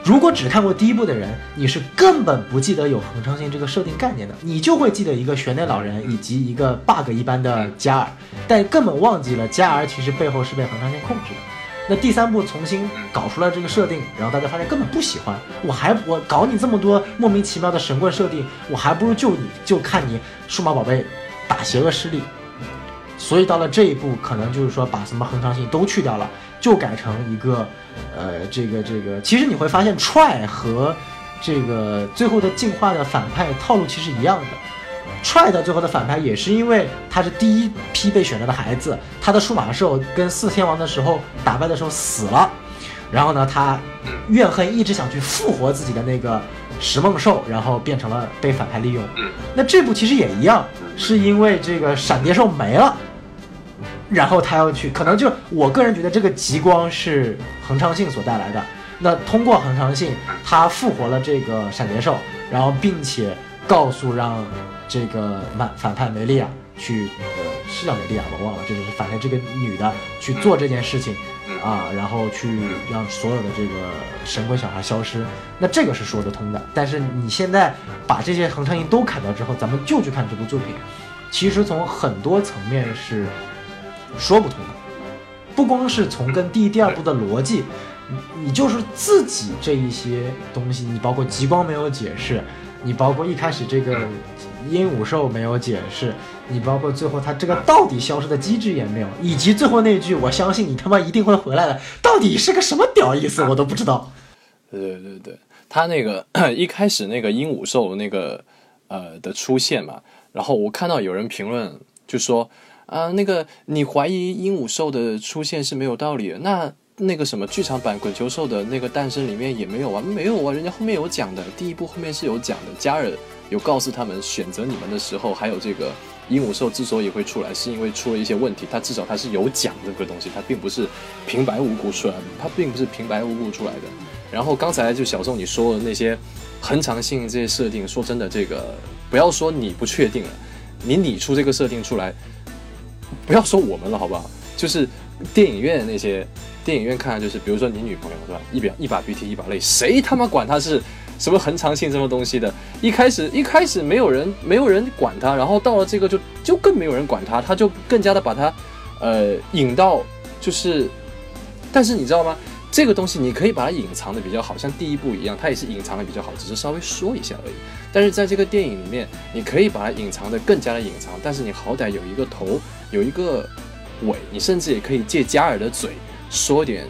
如果只看过第一部的人，你是根本不记得有恒常性这个设定概念的，你就会记得一个玄内老人以及一个 bug 一般的加尔，但根本忘记了加尔其实背后是被恒常性控制的。那第三部重新搞出来这个设定，然后大家发现根本不喜欢，我还我搞你这么多莫名其妙的神棍设定，我还不如就你就看你数码宝贝打邪恶势力。所以到了这一步，可能就是说把什么恒常性都去掉了，就改成一个，呃，这个这个，其实你会发现 try 和这个最后的进化的反派套路其实一样的。Try 的最后的反派也是因为他是第一批被选择的孩子，他的数码兽跟四天王的时候打败的时候死了，然后呢，他怨恨一直想去复活自己的那个石梦兽，然后变成了被反派利用。那这部其实也一样，是因为这个闪蝶兽没了。然后他要去，可能就我个人觉得这个极光是恒常性所带来的。那通过恒常性，他复活了这个闪蝶兽，然后并且告诉让这个反反派梅利亚去，呃，是叫梅利亚吧，我忘了，就是反派这个女的去做这件事情啊，然后去让所有的这个神鬼小孩消失。那这个是说得通的。但是你现在把这些恒常性都砍掉之后，咱们就去看这部作品，其实从很多层面是。说不通的，不光是从跟第一、第二部的逻辑，你你就是自己这一些东西，你包括极光没有解释，你包括一开始这个鹦鹉兽没有解释，你包括最后它这个到底消失的机制也没有，以及最后那句“我相信你他妈一定会回来的”，到底是个什么屌意思，我都不知道。(laughs) 对对对，他那个 (coughs) 一开始那个鹦鹉兽那个呃的出现嘛，然后我看到有人评论就说。啊，那个你怀疑鹦鹉兽的出现是没有道理的，那那个什么剧场版滚球兽的那个诞生里面也没有啊，没有啊，人家后面有讲的，第一部后面是有讲的，加尔有告诉他们选择你们的时候，还有这个鹦鹉兽之所以会出来，是因为出了一些问题，他至少他是有讲这个东西，他并不是平白无故出来，他并不是平白无故出来的。然后刚才就小宋你说的那些恒常性这些设定，说真的，这个不要说你不确定了，你拟出这个设定出来。不要说我们了，好不好？就是电影院那些电影院看，就是比如说你女朋友是吧？一把一把鼻涕一把泪，谁他妈管他是什么恒常性什么东西的？一开始一开始没有人没有人管他，然后到了这个就就更没有人管他，他就更加的把他呃引到就是，但是你知道吗？这个东西你可以把它隐藏的比较好，像第一部一样，它也是隐藏的比较好，只是稍微说一下而已。但是在这个电影里面，你可以把它隐藏的更加的隐藏，但是你好歹有一个头，有一个尾，你甚至也可以借加尔的嘴说点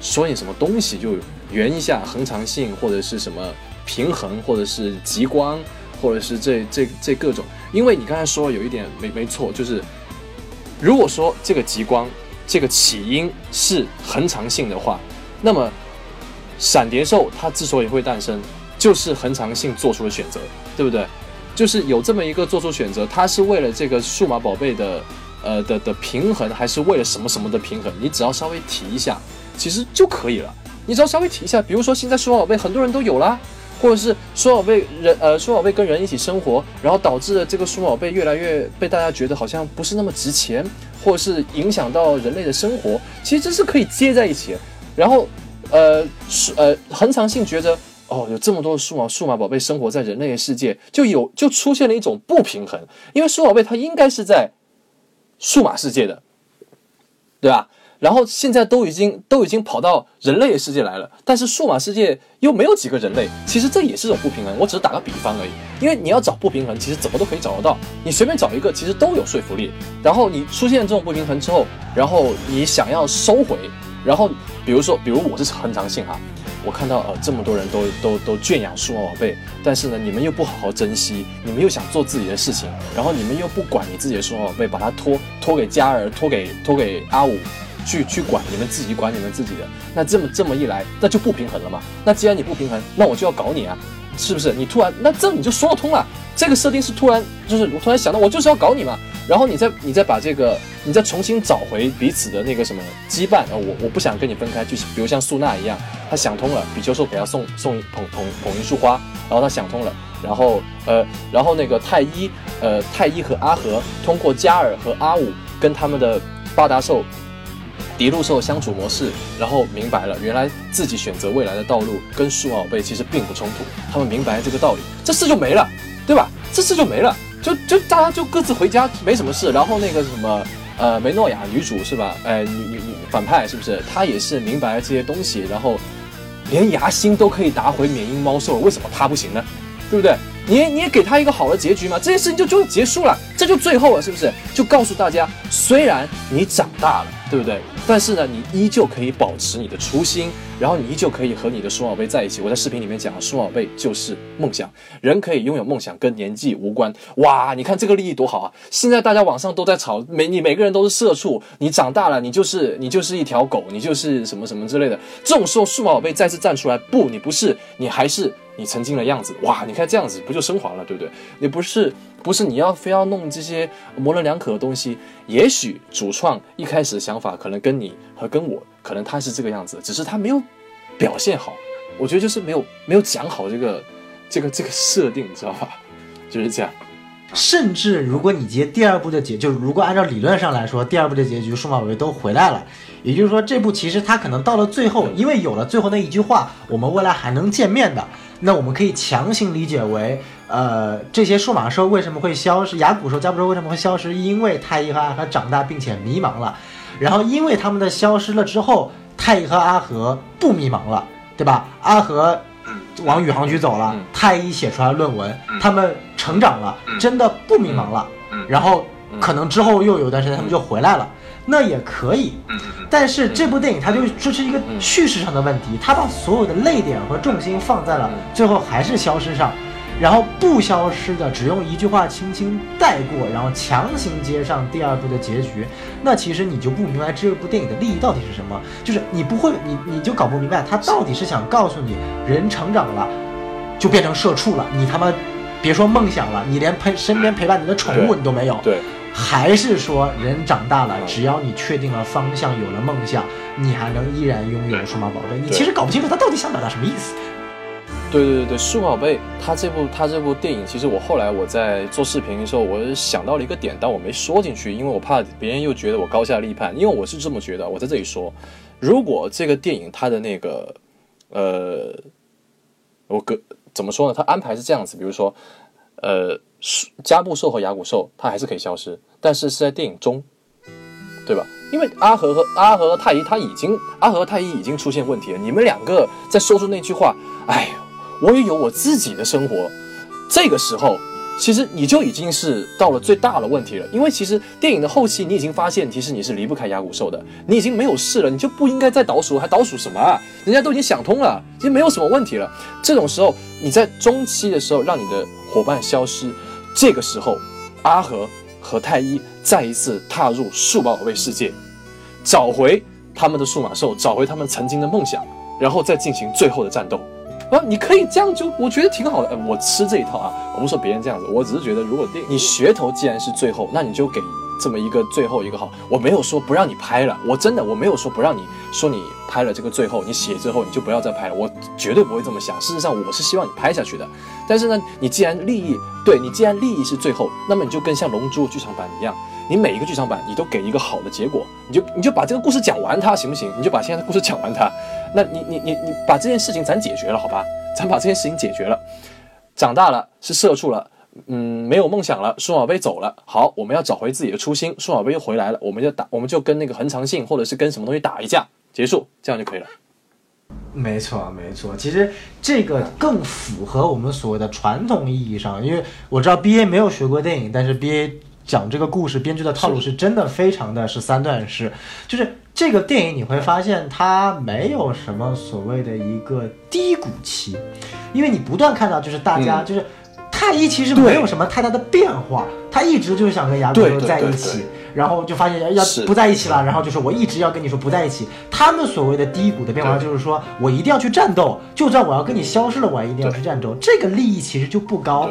说点什么东西，就圆一下恒常性或者是什么平衡，或者是极光，或者是这这这各种。因为你刚才说有一点没没错，就是如果说这个极光这个起因是恒常性的话。那么，闪蝶兽它之所以会诞生，就是恒常性做出了选择，对不对？就是有这么一个做出选择，它是为了这个数码宝贝的，呃的的平衡，还是为了什么什么的平衡？你只要稍微提一下，其实就可以了。你只要稍微提一下，比如说现在数码宝贝很多人都有啦，或者是数码宝贝人，呃，数码宝贝跟人一起生活，然后导致了这个数码宝贝越来越被大家觉得好像不是那么值钱，或者是影响到人类的生活，其实这是可以接在一起。然后，呃，数呃，恒常性觉得，哦，有这么多的数码数码宝贝生活在人类的世界，就有就出现了一种不平衡，因为数码宝贝它应该是在数码世界的，对吧？然后现在都已经都已经跑到人类的世界来了，但是数码世界又没有几个人类，其实这也是种不平衡。我只是打个比方而已，因为你要找不平衡，其实怎么都可以找得到，你随便找一个，其实都有说服力。然后你出现这种不平衡之后，然后你想要收回。然后，比如说，比如我是恒常性哈，我看到呃这么多人都都都圈养数码宝贝，但是呢，你们又不好好珍惜，你们又想做自己的事情，然后你们又不管你自己的数码宝贝，把它托托给嘉儿，托给托给阿五，去去管，你们自己管你们自己的，那这么这么一来，那就不平衡了嘛。那既然你不平衡，那我就要搞你啊，是不是？你突然，那这你就说得通了。这个设定是突然，就是我突然想到，我就是要搞你嘛。然后你再你再把这个，你再重新找回彼此的那个什么羁绊啊！我我不想跟你分开，就比如像素娜一样，她想通了，比丘兽给她送送一捧捧捧一束花，然后她想通了，然后呃，然后那个太一呃太一和阿和通过加尔和阿五跟他们的八达兽迪路兽相处模式，然后明白了原来自己选择未来的道路跟数码宝贝其实并不冲突，他们明白这个道理，这事就没了，对吧？这事就没了，就就大家就各自回家，没什么事。然后那个什么，呃，梅诺亚女主是吧？哎，女女女反派是不是？她也是明白了这些东西，然后连牙星都可以打回缅因猫兽，为什么她不行呢？对不对？你你也给他一个好的结局嘛，这件事情就就结束了，这就最后了，是不是？就告诉大家，虽然你长大了，对不对？但是呢，你依旧可以保持你的初心，然后你依旧可以和你的数码宝贝在一起。我在视频里面讲了，数码宝贝就是梦想，人可以拥有梦想，跟年纪无关。哇，你看这个利益多好啊！现在大家网上都在吵，每你每个人都是社畜，你长大了，你就是你就是一条狗，你就是什么什么之类的。这种时候，数码宝贝再次站出来，不，你不是，你还是。你曾经的样子，哇！你看这样子不就升华了，对不对？你不是不是你要非要弄这些模棱两可的东西。也许主创一开始的想法可能跟你和跟我，可能他是这个样子，只是他没有表现好。我觉得就是没有没有讲好这个这个这个设定，你知道吧？(laughs) 就是这样。甚至如果你接第二部的结，就是如果按照理论上来说，第二部的结局数码宝贝都回来了，也就是说这部其实它可能到了最后，因为有了最后那一句话，我们未来还能见面的。那我们可以强行理解为，呃，这些数码兽为什么会消失？牙骨兽、加布兽为什么会消失？因为太一和阿和长大并且迷茫了，然后因为他们的消失了之后，太一和阿和不迷茫了，对吧？阿和往宇航局走了，太一写出来论文，他们成长了，真的不迷茫了，然后可能之后又有段时间他们就回来了。那也可以，但是这部电影它就这是一个叙事上的问题，它把所有的泪点和重心放在了最后还是消失上，然后不消失的只用一句话轻轻带过，然后强行接上第二部的结局，那其实你就不明白这部电影的利益到底是什么，就是你不会，你你就搞不明白他到底是想告诉你人成长了就变成社畜了，你他妈别说梦想了，你连陪身边陪伴你的宠物你都没有。对。还是说人长大了，只要你确定了方向，有了梦想，你还能依然拥有数码宝贝？你其实搞不清楚他到底想表达什么意思。对对对对，数码宝贝，他这部他这部电影，其实我后来我在做视频的时候，我想到了一个点，但我没说进去，因为我怕别人又觉得我高下立判。因为我是这么觉得，我在这里说，如果这个电影它的那个，呃，我个怎么说呢？它安排是这样子，比如说，呃。加布兽和牙骨兽，它还是可以消失，但是是在电影中，对吧？因为阿和和阿和和太一他已经阿和太一已经出现问题了。你们两个在说出那句话，哎，我也有我自己的生活。这个时候，其实你就已经是到了最大的问题了。因为其实电影的后期，你已经发现，其实你是离不开牙骨兽的，你已经没有事了，你就不应该再倒数，还倒数什么啊？人家都已经想通了，已经没有什么问题了。这种时候，你在中期的时候让你的伙伴消失。这个时候，阿和和太一再一次踏入数码宝贝世界，找回他们的数码兽，找回他们曾经的梦想，然后再进行最后的战斗。啊，你可以这样就，我觉得挺好的。我吃这一套啊，我不说别人这样子，我只是觉得，如果电影你噱头既然是最后，那你就给。这么一个最后一个好，我没有说不让你拍了，我真的我没有说不让你说你拍了这个最后，你写之后你就不要再拍了，我绝对不会这么想。事实上我是希望你拍下去的，但是呢，你既然利益对你既然利益是最后，那么你就跟像《龙珠》剧场版一样，你每一个剧场版你都给一个好的结果，你就你就把这个故事讲完它行不行？你就把现在的故事讲完它，那你你你你把这件事情咱解决了好吧？咱把这件事情解决了，长大了是社畜了。嗯，没有梦想了，数码宝贝走了。好，我们要找回自己的初心，数码宝贝又回来了，我们就打，我们就跟那个恒长信或者是跟什么东西打一架，结束，这样就可以了。没错，没错，其实这个更符合我们所谓的传统意义上，因为我知道 B A 没有学过电影，但是 B A 讲这个故事编剧的套路是真的非常的是三段式，就是这个电影你会发现它没有什么所谓的一个低谷期，因为你不断看到就是大家就是。太一其实没有什么太大的变化，他一直就是想跟牙骨兽在一起，然后就发现要不在一起了，然后就是我一直要跟你说不在一起。他们所谓的低谷的变化就是说我一定要去战斗，就算我要跟你消失了，我也一定要去战斗。这个利益其实就不高，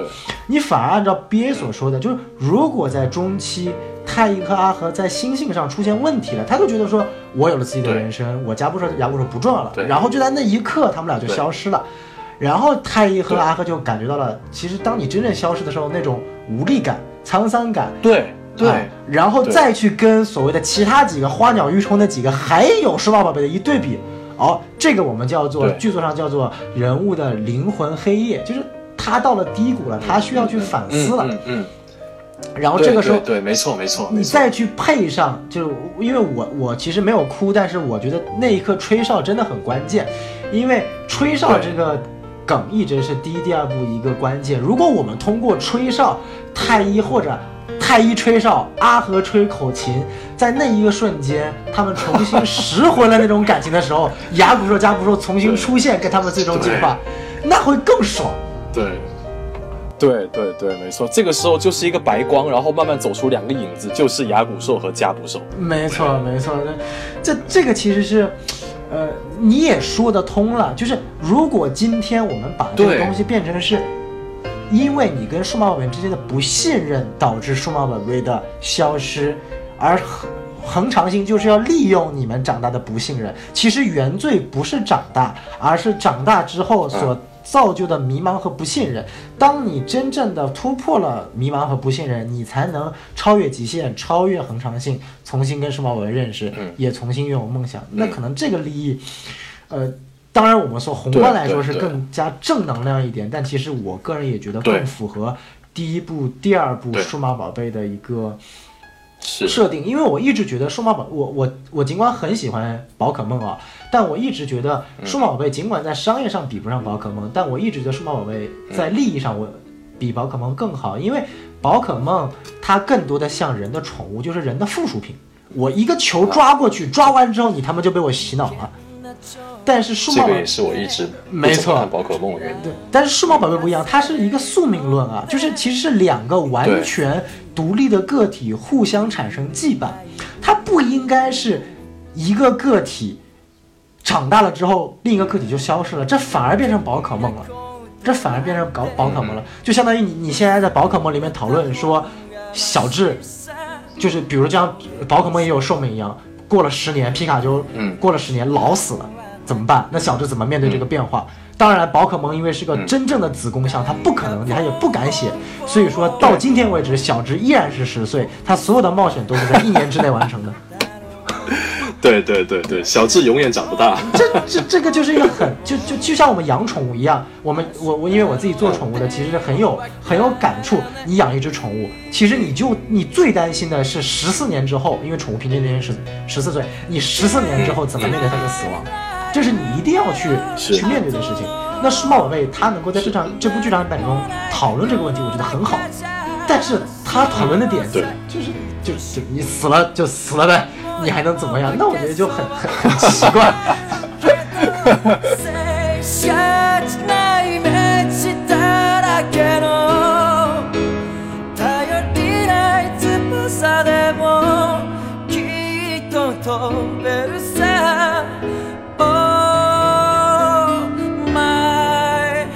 你反而按照 B A 所说的，就是如果在中期太一和阿和在心性上出现问题了，他就觉得说我有了自己的人生，我家不说牙不说不重要了，然后就在那一刻他们俩就消失了。然后太一和阿和就感觉到了，其实当你真正消失的时候，那种无力感、沧桑感，对，对。啊然后再去跟所谓的其他几个花鸟鱼虫那几个还有数码宝贝的一对比，哦，这个我们叫做剧作上叫做人物的灵魂黑夜，就是他到了低谷了，他需要去反思了，嗯嗯然后嗯，这个时候对没错没错，你再去配上，就是因为我我其实没有哭，但是我觉得那一刻吹哨真的很关键，因为吹哨这个梗一直是第一、第二部一个关键。如果我们通过吹哨，太一或者太一吹哨，阿和吹口琴，在那一个瞬间，他们重新拾回了那种感情的时候，雅古兽、加古兽重新出现，跟他们最终进化，那会更爽。对。对对对，没错，这个时候就是一个白光，然后慢慢走出两个影子，就是牙骨兽和加布兽。没错，没错，这这这个其实是，呃，你也说得通了。就是如果今天我们把这个东西变成是，因为你跟数码宝贝之间的不信任导致数码宝贝的消失，而恒恒长性就是要利用你们长大的不信任。其实原罪不是长大，而是长大之后所造就的迷茫和不信任。当你真正的突破了迷茫和不信任，你才能超越极限，超越恒常性，重新跟数码宝贝认识，嗯也重新拥有梦想。那可能这个利益，呃。当然，我们说宏观来说是更加正能量一点，但其实我个人也觉得更符合第一部、第二部数码宝贝的一个设定，因为我一直觉得数码宝，我我我尽管很喜欢宝可梦啊，但我一直觉得数码宝贝尽管在商业上比不上宝可梦，但我一直觉得数码宝贝在利益上我比宝可梦更好，因为宝可梦它更多的像人的宠物，就是人的附属品。我一个球抓过去，抓完之后你他妈就被我洗脑了。但是数码宝贝这个也是我一直没错宝可梦的原因。对，但是数码宝贝不一样，它是一个宿命论啊，就是其实是两个完全独立的个体互相产生羁绊，它不应该是一个个体长大了之后另一个个体就消失了，这反而变成宝可梦了，这反而变成搞宝可梦了，就相当于你你现在在宝可梦里面讨论说小智，就是比如像宝可梦也有寿命一样，过了十年皮卡丘，嗯过了十年老死了，怎么办？那小智怎么面对这个变化？当然，宝可梦因为是个真正的子宫像，它不可能，它也不敢写，所以说到今天为止，小智依然是十岁，他所有的冒险都是在一年之内完成的。(laughs) 对对对对，小智永远长不大。这这这个就是一个很就就就像我们养宠物一样，我们我我因为我自己做宠物的，其实很有很有感触。你养一只宠物，其实你就你最担心的是十四年之后，因为宠物平均年龄是十四岁，你十四年之后怎么面对它的死亡，这是你一定要去去面对的事情。那数码宝贝它能够在这场这部剧场版中讨论这个问题，我觉得很好。但是他讨论的点对就是就就你死了就死了呗，你还能怎么样？(laughs) 那我觉得就很很很奇怪。(laughs) 切ない道だらけの頼りない翼でもきっと飛べるさ Oh my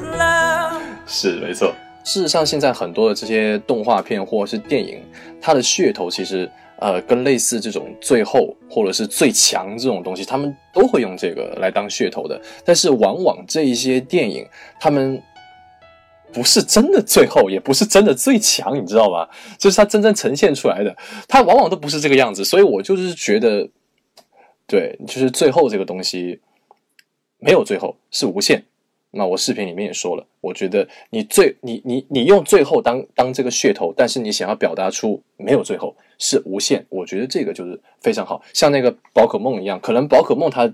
love 是没错。事实上，现在很多的这些动画片或者是电影，它的噱头其实 呃跟类似这种最后或者是最强这种东西，他们都会用这个来当噱头的。但是往往这一些电影，他们不是真的最后，也不是真的最强，你知道吗？就是它真正呈现出来的，它往往都不是这个样子。所以我就是觉得，对，就是最后这个东西没有最后，是无限。那我视频里面也说了，我觉得你最你你你用最后当当这个噱头，但是你想要表达出没有最后是无限，我觉得这个就是非常好，像那个宝可梦一样，可能宝可梦它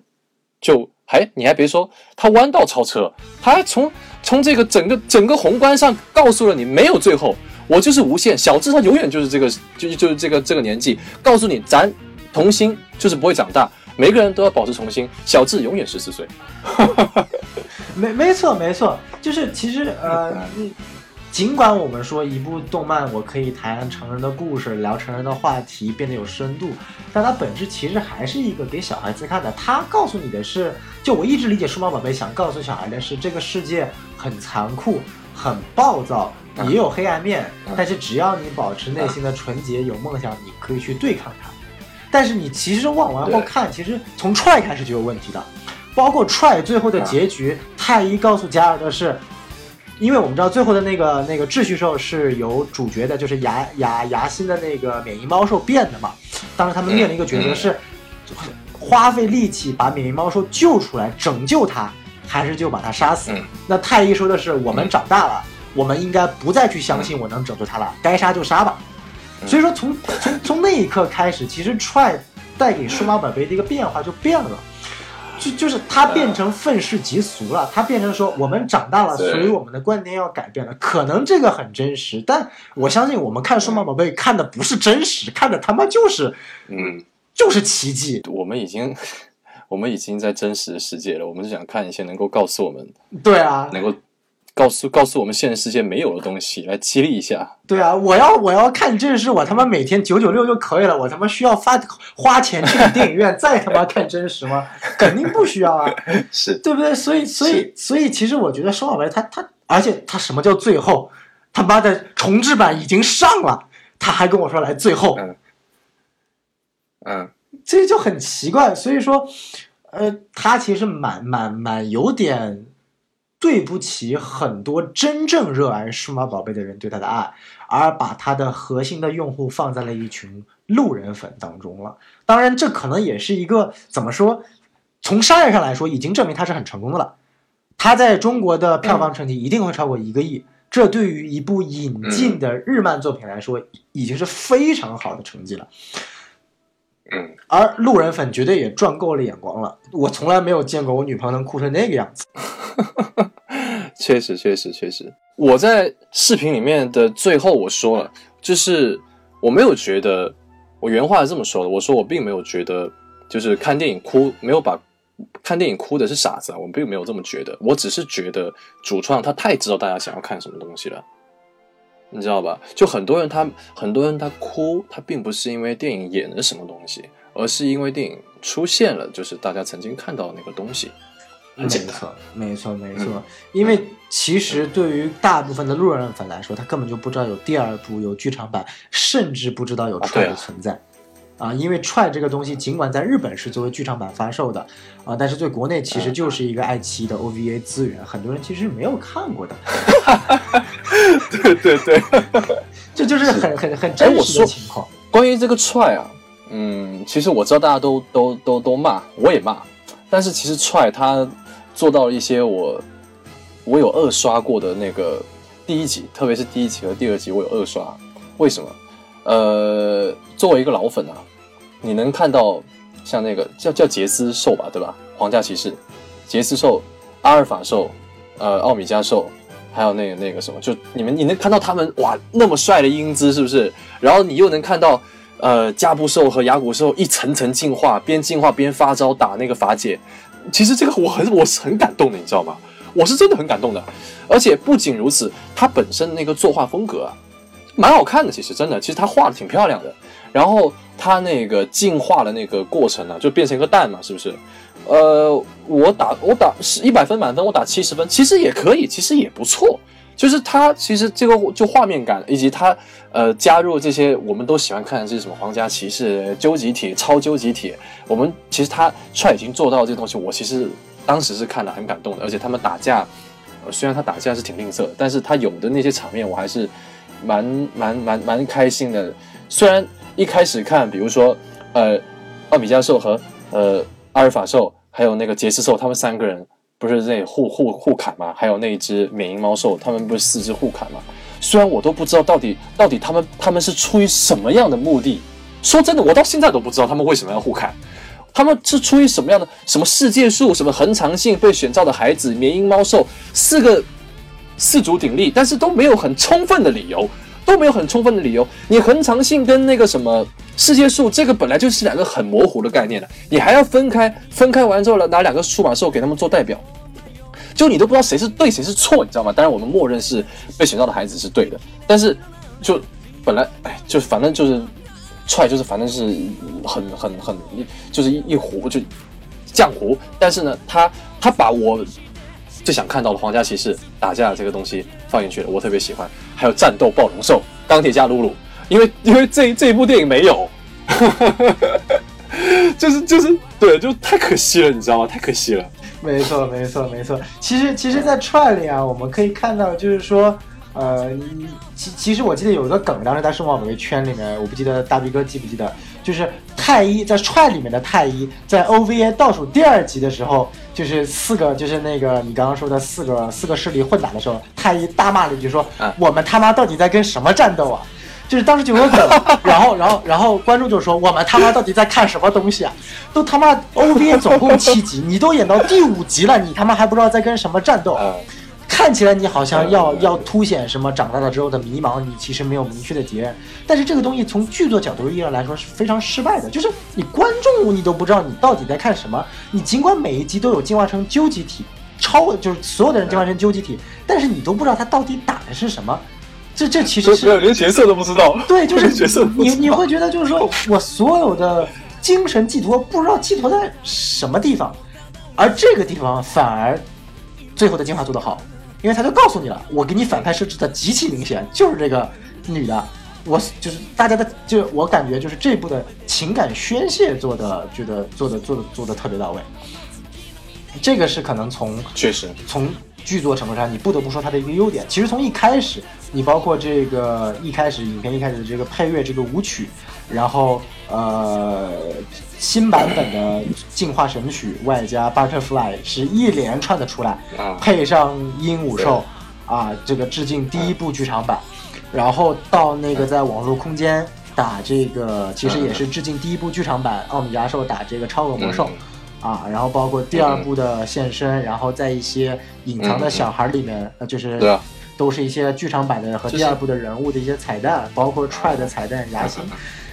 就还你还别说，它弯道超车，它还从从这个整个整个宏观上告诉了你没有最后，我就是无限，小智他永远就是这个就就是这个这个年纪，告诉你咱童心就是不会长大，每个人都要保持童心，小智永远十四岁。(laughs) 没没错没错，就是其实呃，(laughs) 嗯尽管我们说一部动漫我可以谈成人的故事，聊成人的话题，变得有深度，但它本质其实还是一个给小孩子看的。它告诉你的是，就我一直理解数码宝贝想告诉小孩的是，这个世界很残酷，很暴躁，也有黑暗面，但是只要你保持内心的纯洁，有梦想，你可以去对抗它。但是你其实往完后看，其实从 try 开始就有问题的，包括 try 最后的结局，太一告诉加尔的是，因为我们知道最后的那个那个秩序兽是由主角的，就是牙牙牙心的那个免疫猫兽变的嘛。当时他们面临一个抉择是，花费力气把免疫猫兽救出来拯救它，还是就把它杀死？嗯那太一说的是，我们长大了，我们应该不再去相信我能拯救它了，该杀就杀吧。所以说从从从那一刻开始，其实 Try 带给数码宝贝的一个变化就变了。就就是它变成愤世嫉俗了，它变成说我们长大了，所以我们的观念要改变了。可能这个很真实，但我相信我们看数码宝贝看的不是真实，看的他妈就是嗯，就是奇迹。我们已经我们已经在真实的世界了，我们就想看一些能够告诉我们，对啊，能够告诉告诉我们现实世界没有的东西，来激励一下。对啊，我要我要看真实，我他妈每天九九六就可以了，我他妈需要发花钱去电影院再他妈看真实吗？(laughs) 肯定不需要啊。是，对不对？所以，所以，所以，其实我觉得双宝贝它它，而且他什么叫最后？他妈的重制版已经上了，他还跟我说来最后，嗯嗯，这就很奇怪。所以说，呃，他其实蛮蛮蛮有点对不起很多真正热爱数码宝贝的人对他的爱，而把他的核心的用户放在了一群路人粉当中了。当然，这可能也是一个怎么说？从商业上来说，已经证明它是很成功的了。它在中国的票房成绩一定会超过一个亿，这对于一部引进的日漫作品来说，已经是非常好的成绩了。嗯，而路人粉绝对也赚够了眼光了。我从来没有见过我女朋友能哭成那个样子。(laughs) 确实，确实，确实。我在视频里面的最后我说了，就是我没有觉得，我原话是这么说的，我说我并没有觉得，就是看电影哭没有把看电影哭的是傻子啊，我并没有这么觉得，我只是觉得主创他太知道大家想要看什么东西了。你知道吧？就很多人他很多人他哭，他并不是因为电影演了什么东西，而是因为电影出现了，就是大家曾经看到的那个东西。很没简单，错，没错，没错。因为其实对于大部分的路人粉来说，他根本就不知道有第二部、有剧场版，甚至不知道有啊 Try 对啊的存在。啊，因为 Try 这个东西，尽管在日本是作为剧场版发售的，啊，但是对国内其实就是一个爱奇艺的 OVA 资源，很多人其实没有看过的，(laughs) 对对对。这就是很很很真实的情况。关于这个踹啊，嗯，其实我知道大家都都都都骂，我也骂，但是其实踹他做到了一些我我有二刷过的那个第一集，特别是第一集和第二集我有二刷，为什么？呃，作为一个老粉啊，你能看到像那个叫叫杰斯兽吧，对吧？皇家骑士、杰斯兽、阿尔法兽、呃奥米加兽，还有那个那个什么，就你们你能看到他们哇那么帅的英姿，是不是？然后你又能看到呃加布兽和雅古兽一层层进化，边进化边发招打那个法姐。其实这个我很我是很感动的，你知道吗？我是真的很感动的。而且不仅如此，它本身那个作画风格啊，蛮好看的。其实真的，其实它画的挺漂亮的。然后它那个进化的那个过程呢、就变成一个蛋嘛，是不是？呃，我打我打是一百分满分，我打七十分，其实也可以，其实也不错。就是它其实这个就画面感，以及它呃加入这些我们都喜欢看的这些什么皇家骑士、究极铁、超究极铁，我们其实它帅已经做到这个东西，我其实当时是看了很感动的，而且他们打架，虽然他打架是挺吝啬，但是他有的那些场面我还是蛮蛮蛮蛮开心的。虽然一开始看，比如说呃奥米加兽和呃阿尔法兽，还有那个杰斯兽，他们三个人不是在互互互砍吗？还有那一只缅因猫兽，他们不是四只互砍吗？虽然我都不知道到底到底他们他们是出于什么样的目的，说真的，我到现在都不知道他们为什么要互砍。他们是出于什么样的什么世界树、什么恒常性被选召的孩子、缅因猫兽四个四足鼎立，但是都没有很充分的理由，都没有很充分的理由。你恒常性跟那个什么世界树，这个本来就是两个很模糊的概念了，你还要分开，分开完之后呢，拿两个数码兽给他们做代表，就你都不知道谁是对谁是错，你知道吗？当然我们默认是被选到的孩子是对的，但是就本来哎，就反正就是踹，就是反正是很很很就是一一壶就浆糊，但是呢，他他把我最想看到的皇家骑士打架这个东西放进去了，我特别喜欢。还有战斗暴龙兽、钢铁侠鲁鲁，因为 (laughs) 因为这这一部电影没有，(laughs) 就是就是对，就太可惜了，你知道吗？太可惜了。没错，没错，没错。其实，其实，在串里啊，我们可以看到，就是说，呃，其其实我记得有一个梗，当时在数码宝贝圈里面，我不记得大逼哥记不记得，就是太一在串里面的太一，在 OVA 倒数第二集的时候，就是四个，就是那个你刚刚说的四个四个势力混打的时候，太医大骂了一句说：“啊我们他妈到底在跟什么战斗啊？”就是当时就有个梗，(laughs) 然后，然后，然后观众就说：“我们他妈到底在看什么东西啊？都他妈 OVA 总共七集，你都演到第五集了，你他妈还不知道在跟什么战斗？啊，看起来你好像要嗯要凸显什么长大了之后的迷茫，你其实没有明确的敌人。但是这个东西从剧作角度意义上来说是非常失败的，就是你观众你都不知道你到底在看什么。你尽管每一集都有进化成究极体，超就是所有的人进化成究极体，但是你都不知道他到底打的是什么。这这其实是 (laughs) 连角色都不知道。对，就是角色你你会觉得就是说我所有的精神寄托不知道寄托在什么地方，而这个地方反而最后的进化做得好，因为他就告诉你了，我给你反派设置的极其明显，就是这个女的。我就是大家的，就我感觉就是这部的情感宣泄做的，觉得做的做的做的特别到位。这个是可能从确实，从剧作程度上，你不得不说它的一个优点。其实从一开始，你包括这个一开始影片一开始的这个配乐这个舞曲，然后呃新版本的进化神曲，外加 Butterfly 是一连串的出来，啊。配上鹦鹉兽啊，这个致敬第一部剧场版，然后到那个在网络空间打这个，其实也是致敬第一部剧场版奥米加兽打这个超恶魔兽。啊，然后包括第二部的现身，然后在一些隐藏的小孩里面，呃，就是都是一些剧场版的和第二部的人物的一些彩蛋，包括 Try 的彩蛋、牙 (laughs) 星，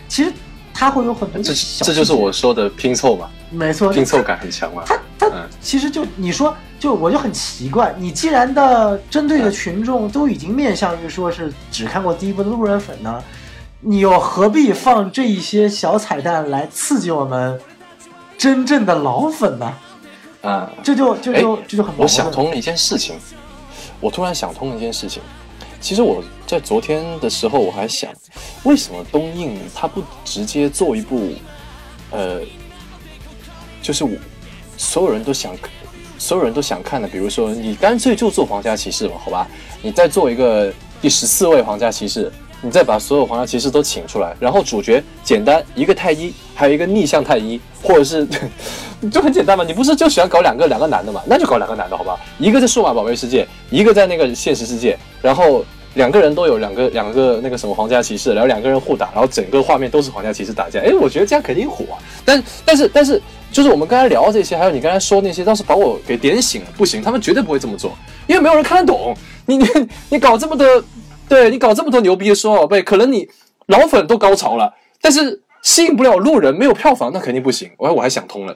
其实它会有很多这这就是我说的拼凑嘛，没错，拼凑感很强嘛。他他嗯其实就你说，就我就很奇怪，你既然的针对的群众都已经面向于说是只看过第一部的路人粉呢，你又何必放这一些小彩蛋来刺激我们真正的老粉呢？啊，这就这就这就很。我想通了一件事情，我突然想通了一件事情。其实我在昨天的时候，我还想，为什么东映它不直接做一部，呃，就是我所有人都想，所有人都想看的，比如说你干脆就做皇家骑士嘛，好吧？你再做一个第十四位皇家骑士，你再把所有皇家骑士都请出来，然后主角简单一个太一，还有一个逆向太一，或者是 (laughs) 就很简单嘛，你不是就喜欢搞两个两个男的嘛？那就搞两个男的好吧？一个在数码宝贝世界，一个在那个现实世界，然后两个人都有两个两个那个什么皇家骑士，然后两个人互打，然后整个画面都是皇家骑士打架，哎，我觉得这样肯定火啊！但但是但是，就是我们刚才聊这些，还有你刚才说那些，倒是把我给点醒了。不行，他们绝对不会这么做，因为没有人看得懂。你你你搞这么多，对你搞这么多牛逼的说宝贝，可能你老粉都高潮了，但是吸引不了路人，没有票房，那肯定不行。我我还想通了。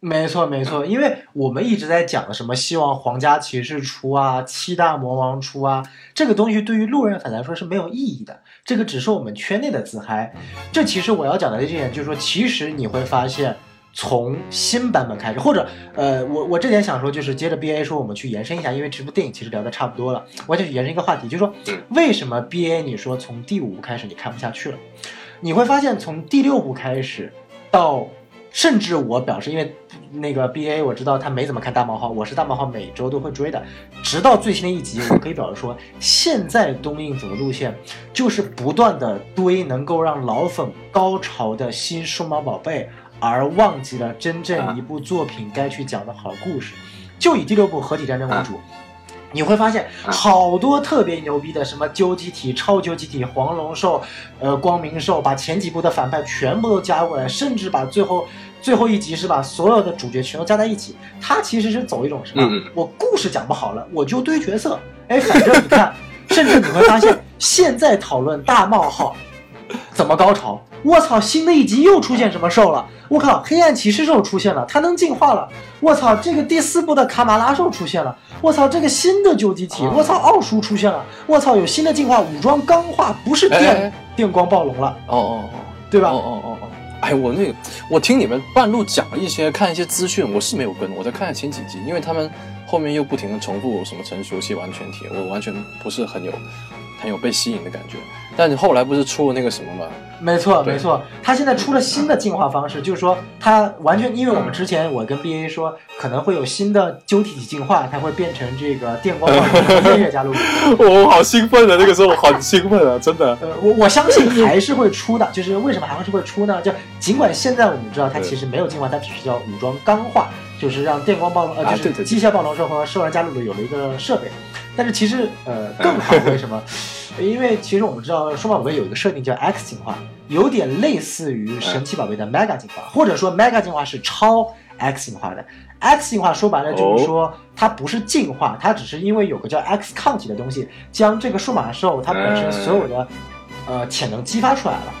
没错没错，因为我们一直在讲的什么希望皇家骑士出啊，七大魔王出啊，这个东西对于路人粉来说是没有意义的，这个只是我们圈内的自嗨。这其实我要讲的这一点就是说，其实你会发现。从新版本开始，或者呃，我我这点想说，就是接着 B A 说，我们去延伸一下，因为这部电影其实聊的差不多了，我想去延伸一个话题，就是说为什么 B A 你说从第五部开始你看不下去了？你会发现从第六部开始到甚至我表示，因为那个 B A 我知道他没怎么看大冒号，我是大冒号每周都会追的，直到最新的一集，我可以表示说，现在东映走的路线就是不断的堆能够让老粉高潮的新数码宝贝，而忘记了真正一部作品该去讲的好故事。就以第六部合体战争为主。你会发现好多特别牛逼的，什么究极体、超究极体、黄龙兽、呃光明兽，把前几部的反派全部都加过来，甚至把最后最后一集是把所有的主角全都加在一起。他其实是走一种什么？嗯我故事讲不好了，我就堆角色。哎，反正你看，(laughs) 甚至你会发现，现在讨论大冒号怎么高潮？我操，新的一集又出现什么兽了？我靠，黑暗骑士兽出现了，它能进化了。我操，这个第四部的卡马拉兽出现了。我操，这个新的究极体，我操，奥叔出现了。我操，有新的进化，武装钢化，不是电、电光暴龙了，哦哦哦，对吧？哦哦哦哦，哎，我那个，我听你们半路讲了一些，看一些资讯，我是没有跟，我在看前几集，因为他们后面又不停的重复什么成熟期完全体，我完全不是很有很有被吸引的感觉。但你后来不是出了那个什么吗？没错，没错，它现在出了新的进化方式，就是说它完全，因为我们之前我跟 BA 说可能会有新的究体进化，它会变成这个电光暴龙和夜月加入。(laughs) 我好兴奋啊！那个时候我很兴奋啊，真的。呃，我我相信还是会出的，就是为什么还是会出呢？就尽管现在我们知道它其实没有进化，它只是叫武装钢化，就是让电光暴龙呃，就是机械暴龙兽和兽人加鲁鲁有了一个设备，但是其实呃更好，为什么？(laughs) 因为其实我们知道数码宝贝有一个设定叫 X 进化，有点类似于神奇宝贝的 Mega 进化，或者说 Mega 进化是超 X 进化的。X 进化说白了就是说它不是进化，它只是因为有个叫 X 抗体的东西，将这个数码兽它本身所有的呃潜能激发出来了。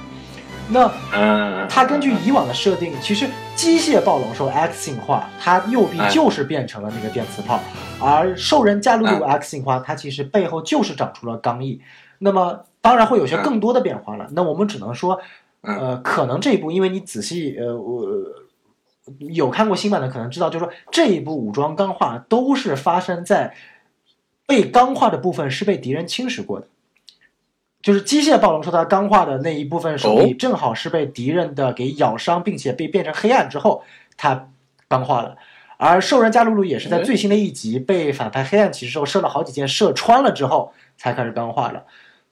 那嗯，它根据以往的设定，其实机械暴龙兽 X 进化，它右臂就是变成了那个电磁炮，而兽人加鲁鲁 X 进化，它其实背后就是长出了刚翼。那么当然会有些更多的变化了。那我们只能说，呃，可能这一步，因为你仔细呃我。有看过新版的，可能知道，就是说这一部武装钢化都是发生在被钢化的部分是被敌人侵蚀过的，就是机械暴龙兽它钢化的那一部分手臂，哦正好是被敌人的给咬伤，并且被变成黑暗之后，它钢化了。而兽人加鲁鲁也是在最新的一集被反派黑暗骑士兽射了好几箭射穿了之后，才开始钢化了。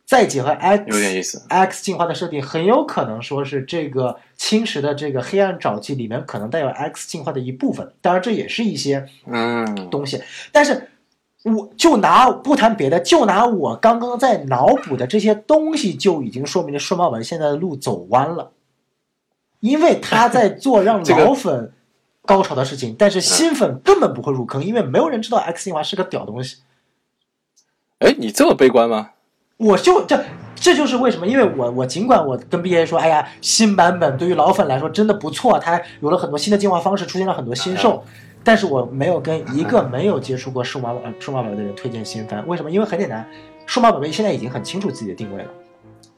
再结合 X 有点意思 X 进化的设定，很有可能说是这个侵蚀的这个黑暗沼气里面可能带有 X 进化的一部分。当然，这也是一些嗯，东西。但是，我就拿不谈别的，就拿我刚刚在脑补的这些东西，就已经说明了数码文现在的路走弯了，因为他在做让 (laughs) 老粉高潮的事情，但是新粉根本不会入坑，因为没有人知道 X 进化是个屌东西。哎，你这么悲观吗？我就这这就是为什么，因为我我尽管我跟 B A 说，哎呀，新版本对于老粉来说真的不错，它有了很多新的进化方式，出现了很多新兽，但是我没有跟一个没有接触过数码宝数码宝贝的人推荐新番，为什么？因为很简单，数码宝贝现在已经很清楚自己的定位了。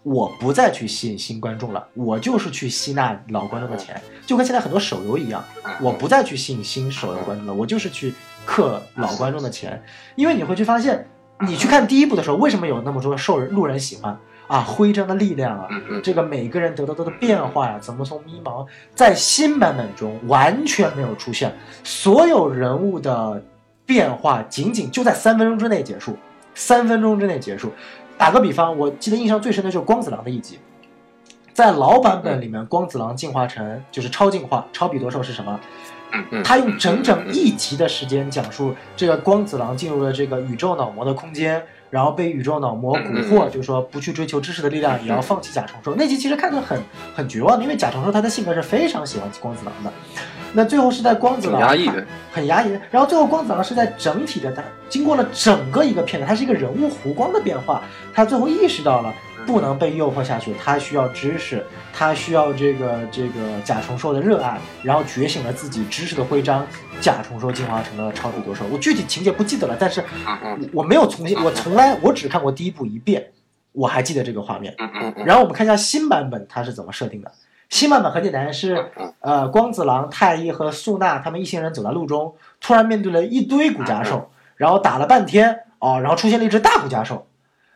我不再去吸引新观众了，我就是去吸纳老观众的钱，就跟现在很多手游一样，我不再去吸引新手游观众了，我就是去氪老观众的钱，因为你会去发现，你去看第一部的时候，为什么有那么多受人路人喜欢啊？徽章的力量啊，这个每个人得到的变化呀、怎么从迷茫，在新版本中完全没有出现，所有人物的变化仅仅就在三分钟之内结束，三分钟之内结束。打个比方，我记得印象最深的就是光子郎的一集，在老版本里面，光子郎进化成就是超进化，超比多兽是什么？嗯他用整整一集的时间讲述这个光子郎进入了这个宇宙脑膜的空间，然后被宇宙脑膜蛊惑，就是说不去追求知识的力量，也要放弃甲虫兽。那集其实看着很很绝望的，因为甲虫兽他的性格是非常喜欢光子郎的。那最后是在光子郎挺压抑的，很压抑的。然后最后光子郎是在整体的，他经过了整个一个片段，他是一个人物弧光的变化，他最后意识到了不能被诱惑下去，他需要知识，他需要这个这个甲虫兽的热爱，然后觉醒了自己知识的徽章，甲虫兽进化成了超级多兽。我具体情节不记得了，但是我我没有重新，我从来我只看过第一部一遍，我还记得这个画面。然后我们看一下新版本它是怎么设定的。新版本很简单，是呃光子郎、太一和素娜他们一行人走在路中，突然面对了一堆骨架兽，然后打了半天哦，然后出现了一只大骨架兽，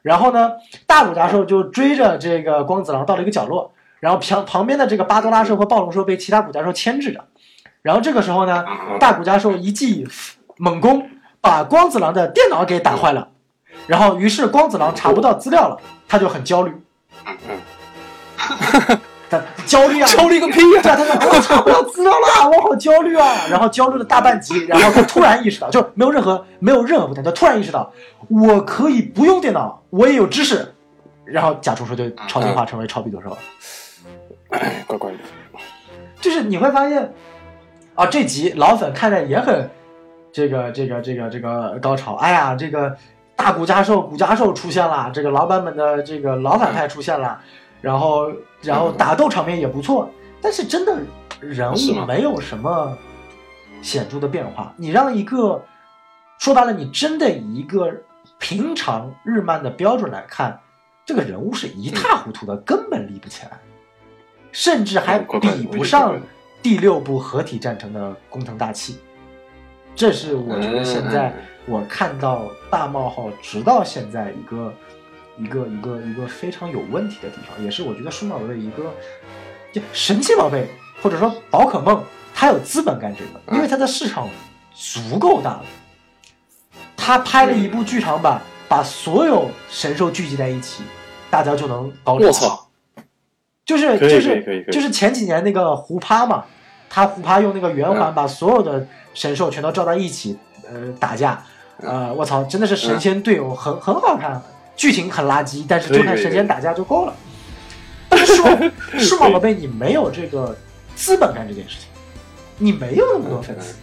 然后呢大骨架兽就追着这个光子郎到了一个角落，然后旁旁边的这个巴多拉兽和暴龙兽被其他骨架兽牵制着，然后这个时候呢大骨架兽一记猛攻，把光子郎的电脑给打坏了，然后于是光子郎查不到资料了，他就很焦虑。(laughs) 他焦虑啊，焦虑个屁对啊，他说我查不到资料了，(laughs) 我好焦虑啊，然后焦虑了大半集，然后他突然意识到，就没有任何没有任何不同，他突然意识到我可以不用电脑，我也有知识，然后甲虫说就超进化成为超比多兽了。哎，怪怪的。就是你会发现，啊，这集老粉看着也很这个这个这个这个高潮。哎呀，这个大骨加兽骨加兽出现了，这个老版本的这个老反派出现了，然后然后打斗场面也不错，但是真的人物没有什么显著的变化。你让一个说白了，你真的以一个平常日漫的标准来看，这个人物是一塌糊涂的，根本立不起来。甚至还比不上第六部合体战争的工藤大气。这是我觉得现在嗯我看到大冒号直到现在一个一个一个一个非常有问题的地方，也是我觉得数码宝贝一个就神奇宝贝或者说宝可梦，它有资本干这个，因为它的市场足够大了。他拍了一部剧场版，把所有神兽聚集在一起，大家就能高潮。我操！就是就是就是前几年那个胡趴嘛，他胡趴用那个圆环嗯把所有的神兽全都罩在一起，呃，打架，呃，我操，真的是神仙队友，很很好看，剧情很垃圾，但是就看神仙打架就够了。但是数码 (laughs) 数码宝贝你没有这个资本干这件事情，你没有那么多粉丝。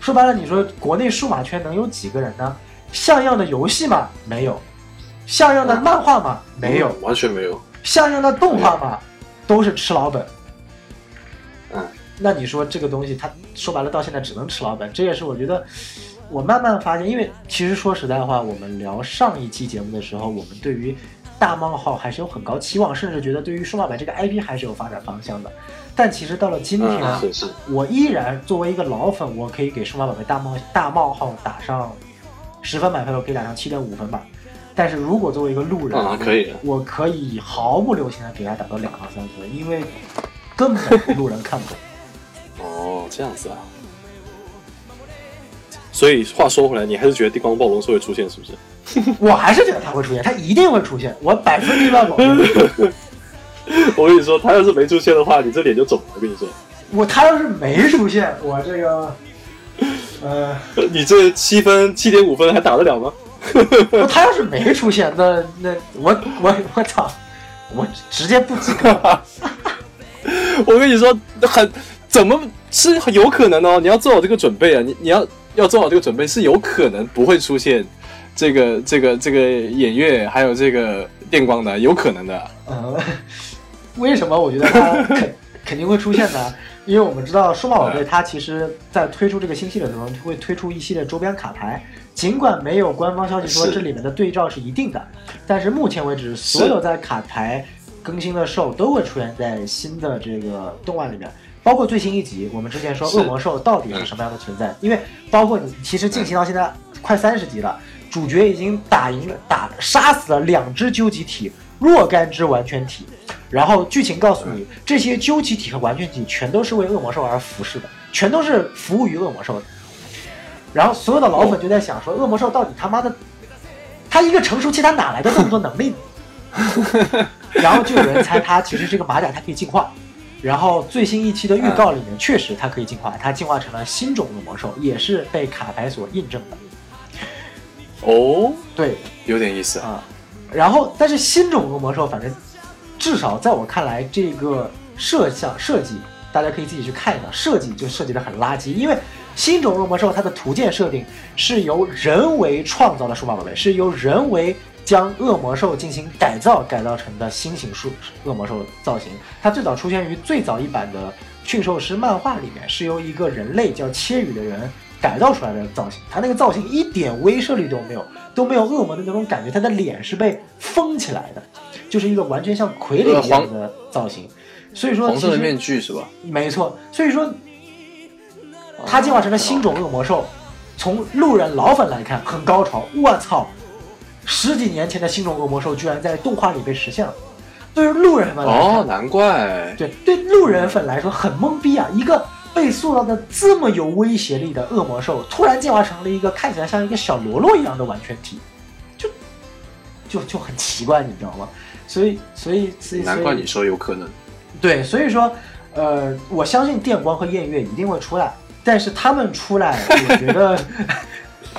说白了，你说国内数码圈能有几个人呢？像样的游戏吗？没有。像样的漫画吗？没有。完全没有。像样的动画嘛，都是吃老本。嗯，那你说这个东西，它说白了到现在只能吃老本，这也是我觉得我慢慢发现，因为其实说实在话，我们聊上一期节目的时候，我们对于大冒号还是有很高期望，甚至觉得对于数码版这个 IP 还是有发展方向的。但其实到了今天，我依然作为一个老粉，我可以给数码宝贝大冒大冒号打上十分满分，我可以打上七点五分吧。但是如果作为一个路人，啊可以我可以毫不留情的给他打到两到三分，因为根本路人看不懂。(laughs) 哦，这样子啊。所以话说回来，你还是觉得地光暴龙兽会出现，是不是？(laughs) 我还是觉得它会出现，它一定会出现，我百分之百保证。(laughs) 我跟你说，他要是没出现的话，你这脸就肿了。我跟你说，我他要是没出现，我这个，呃，(laughs) 你这七分七点五分还打得了吗？不他要是没出现，那那我我我操，我直接不及格。我跟你说，很怎么是有可能哦？你要做好这个准备啊！你你要要做好这个准备，是有可能不会出现这个这个这个演月还有这个电光的，有可能的。呃，为什么我觉得它肯肯定会出现呢？因为我们知道数码宝贝它其实在推出这个新系列的时候，会推出一系列周边卡牌。尽管没有官方消息说这里面的对照是一定的，但是目前为止，所有在卡牌更新的兽都会出现在新的这个动漫里面。包括最新一集，我们之前说恶魔兽到底是什么样的存在？因为包括你其实进行到现在快三十集了，主角已经打赢了打杀死了两只究极体若干只完全体，然后剧情告诉你，这些究极体和完全体全都是为恶魔兽而服侍的，全都是服务于恶魔兽的。然后所有的老粉就在想说，恶魔兽到底他妈的，他一个成熟期他哪来的这么多能力呢？(laughs) 然后就有人猜他其实是个马甲它可以进化，然后最新一期的预告里面确实它可以进化，它进化成了新种的魔兽，也是被卡牌所印证的。哦，对，有点意思啊。啊，然后但是新种的魔兽，反正至少在我看来，这个设想设计大家可以自己去看一下，设计就设计的很垃圾，因为新种恶魔兽它的图鉴设定是由人为创造的数码宝贝，是由人为将恶魔兽进行改造改造成的新型数恶魔兽造型。它最早出现于最早一版的驯兽师漫画里面，是由一个人类叫切羽的人改造出来的造型。他那个造型一点威慑力都没有，都没有恶魔的那种感觉。他的脸是被封起来的，就是一个完全像傀儡一样的造型。所以说，红色的面具是吧？没错，所以说它进化成了新种恶魔兽。从路人老粉来看，很高潮。我操，十几年前的新种恶魔兽居然在动画里被实现了。对于路人们来说，哦，难怪。对对路人粉来说很懵逼啊！一个被塑造的这么有威胁力的恶魔兽，突然进化成了一个看起来像一个小喽啰一样的完全体，就就就很奇怪，你知道吗？所以所以所以难怪你说有可能。对，所以说，呃，我相信电光和艳月一定会出来，但是他们出来，我觉得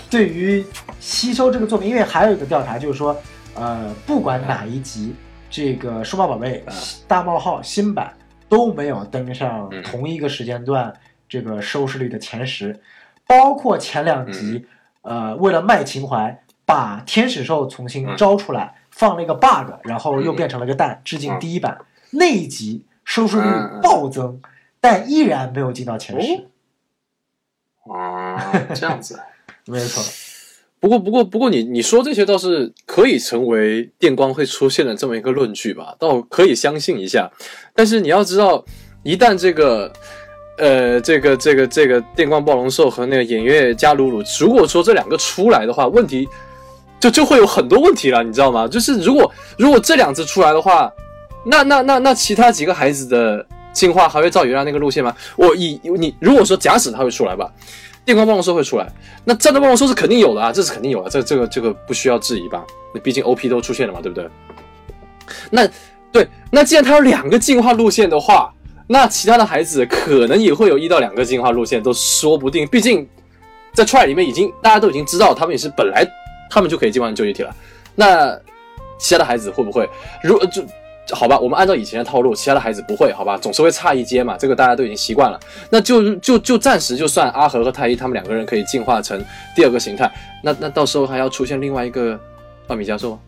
对于吸收这个作品，因为还有一个调查就是说，呃，不管哪一集，这个数码宝贝大冒号新版都没有登上嗯。同一个时间段这个收视率的前十，包括前两集，呃，为了卖情怀，把天使兽重新嗯。招出来，放了一个 bug，然后又嗯。变成了个蛋，致敬嗯。第一版。那一集收视率暴增，但依然没有进到前十。啊，这样子。没错，不过，不过，不过你，你说这些倒是可以成为电光会出现的这么一个论据吧，倒可以相信一下。但是你要知道，一旦这个，呃，这个，这个，这个电光暴龙兽和那个偃月加鲁鲁，如果说这两个出来的话，问题就就会有很多问题了，你知道吗？就是如果如果这两只出来的话，那那那那其他几个孩子的进化还会照原来那个路线吗？我以你如果说假使它会出来吧，电光暴龙兽会出来，那战斗暴龙兽是肯定有的啊，这是肯定有的，这这个这个不需要质疑吧？那毕竟 OP 都出现了嘛，对不对？那对，那既然它有两个进化路线的话，那其他的孩子可能也会有一到两个进化路线，都说不定。毕竟在 Try 里面已经大家都已经知道，他们也是本来他们就可以进化成究极体了。那其他的孩子会不会？如就好吧，我们按照以前的套路，其他的孩子不会，好吧，总是会差一阶嘛，这个大家都已经习惯了。那就就就暂时就算阿和和太一他们两个人可以进化成第二个形态，那那到时候还要出现另外一个奥米加兽吗？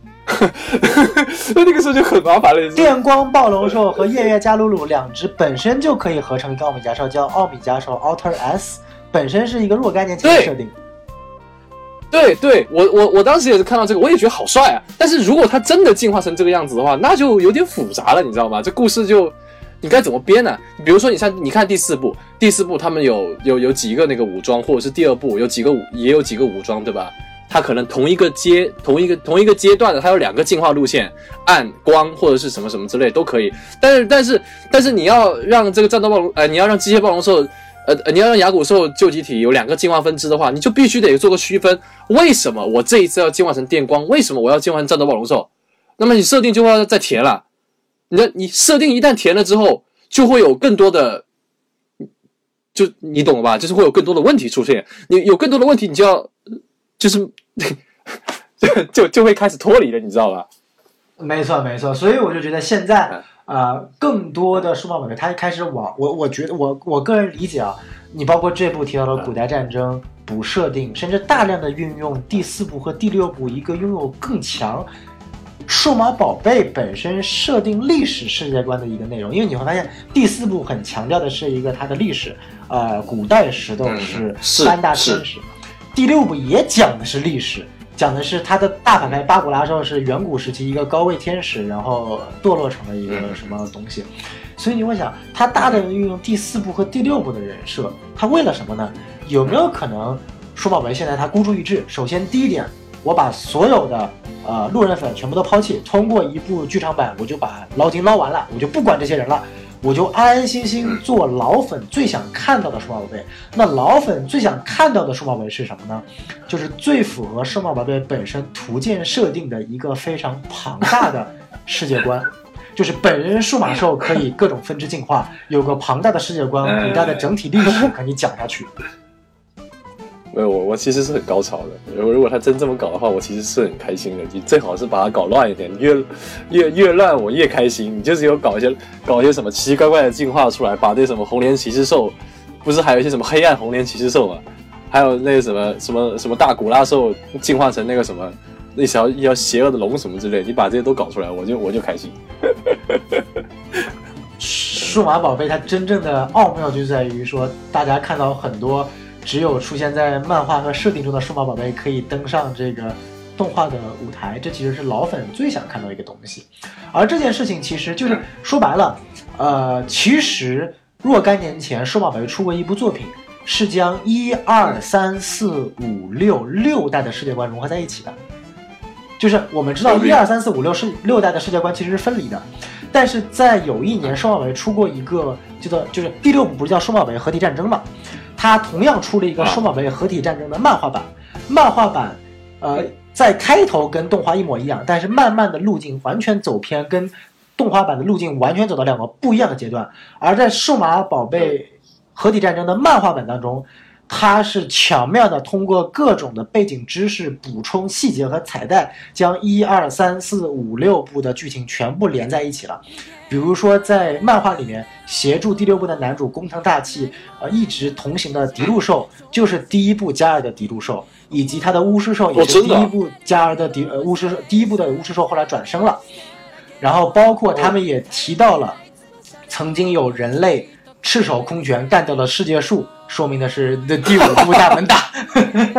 那那个时候就很麻烦了。电光暴龙兽和夜月加鲁鲁两只本身就可以合成一个奥米加兽，叫奥米加兽 Alter S，本身是一个若干年前的设定。对对，我我我当时也是看到这个，我也觉得好帅啊。但是如果他真的进化成这个样子的话，那就有点复杂了，你知道吗？这故事就你该怎么编呢？比如说，你像你看第四部，第四部他们有有有几个那个武装，或者是第二部有几个武也有几个武装，对吧？他可能同一个阶同一个同一个阶段的，他有两个进化路线，暗光或者是什么什么之类都可以。但是但是但是你要让这个战斗暴龙，呃，你要让机械暴龙兽。呃，你要让牙骨兽旧集体有两个进化分支的话，你就必须得做个区分。为什么我这一次要进化成电光？为什么我要进化成战斗暴龙兽？那么你设定就要再填了。你的你设定一旦填了之后，就会有更多的，就你懂了吧？就是会有更多的问题出现。你有更多的问题，你就要就是 (laughs) 就就就会开始脱离了，你知道吧？没错没错，所以我就觉得现在。啊，更多的数码宝贝，它开始往我，我觉得我我个人理解啊，你包括这部提到的古代战争补设定，甚至大量的运用第四部和第六部一个拥有更强数码宝贝本身设定历史世界观的一个内容，因为你会发现第四部很强调的是一个它的历史，呃，古代石头是三大天使，第六部也讲的是历史。讲的是他的大反派巴古拉兽是远古时期一个高位天使，然后堕落成了一个什么东西，所以你会想，他大胆的运用第四部和第六部的人设，他为了什么呢？有没有可能舒宝贝现在他孤注一掷？首先第一点，我把所有的呃路人粉全部都抛弃，通过一部剧场版，我就把捞金捞完了，我就不管这些人了。我就安安心心做老粉最想看到的数码宝贝。那老粉最想看到的数码宝贝是什么呢？就是最符合数码宝贝本身图鉴设定的一个非常庞大的世界观，(laughs) 就是本人数码兽可以各种分支进化，有个庞大的世界观，古代的整体历史可以讲下去。没有我，我其实是很高潮的。如果如果他真这么搞的话，我其实是很开心的。你最好是把它搞乱一点，越越越乱我越开心。你就是有搞一些搞一些什么奇奇怪怪的进化出来，把那什么红莲骑士兽，不是还有一些什么黑暗红莲骑士兽吗？还有那个什么什么什么大古拉兽进化成那个什么那条一条邪恶的龙什么之类，你把这些都搞出来，我就我就开心。数码宝贝它真正的奥妙就在于说，大家看到很多。只有出现在漫画和设定中的数码宝贝可以登上这个动画的舞台，这其实是老粉最想看到一个东西。而这件事情其实就是说白了，呃，其实若干年前数码宝贝出过一部作品，是将一二三四五六六代的世界观融合在一起的。就是我们知道一二三四五六是六代的世界观其实是分离的，但是在有一年数码宝贝出过一个叫做就是第六部不是叫数码宝贝合体战争嘛？它同样出了一个数码宝贝合体战争的漫画版，漫画版，呃，在开头跟动画一模一样，但是慢慢的路径完全走偏，跟动画版的路径完全走到两个不一样的阶段。而在数码宝贝合体战争的漫画版当中，它是巧妙的通过各种的背景知识、补充细节和彩蛋，将一二三四五六部的剧情全部连在一起了。比如说，在漫画里面协助第六部的男主工藤大器，呃，一直同行的迪路兽，就是第一部加尔的迪路兽，以及他的巫师兽也是第一部加尔的迪呃巫师第一部的巫师兽后来转生了，然后包括他们也提到了，曾经有人类赤手空拳干掉了世界树，说明的是的第五部大门大。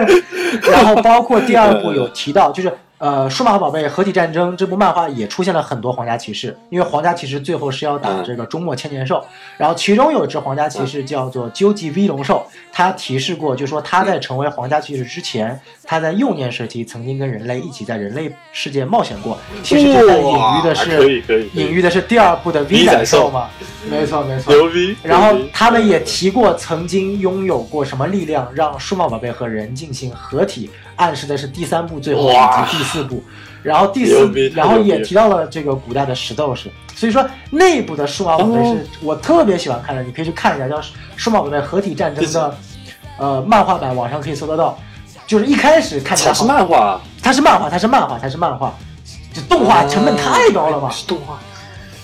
(laughs) 然后包括第二部有提到，就是呃，数码宝贝合体战争这部漫画也出现了很多皇家骑士，因为皇家骑士最后是要打这个终末千年兽，然后其中有一只皇家骑士叫做究极 V 龙兽，他提示过，就说他在成为皇家骑士之前，他在幼年时期曾经跟人类一起在人类世界冒险过，其实这在隐喻的是隐喻的是第二部的 V 兽兽嘛，没错没错，牛逼！然后他们也提过，曾经拥有过什么力量让数码宝贝和人进行合体，暗示的是第三部最后以哇及第四部。然后第四，然后也提到了这个古代的石斗士。所以说内部的数码宝贝哦是我特别喜欢看的，你可以去看一下，叫《数码宝贝合体战争》的 (laughs) 呃漫画版，网上可以搜得到。就是一开始看起来它是，漫画，它是漫画，它是漫画，它是漫画，这动画成本太高了吧？是动画。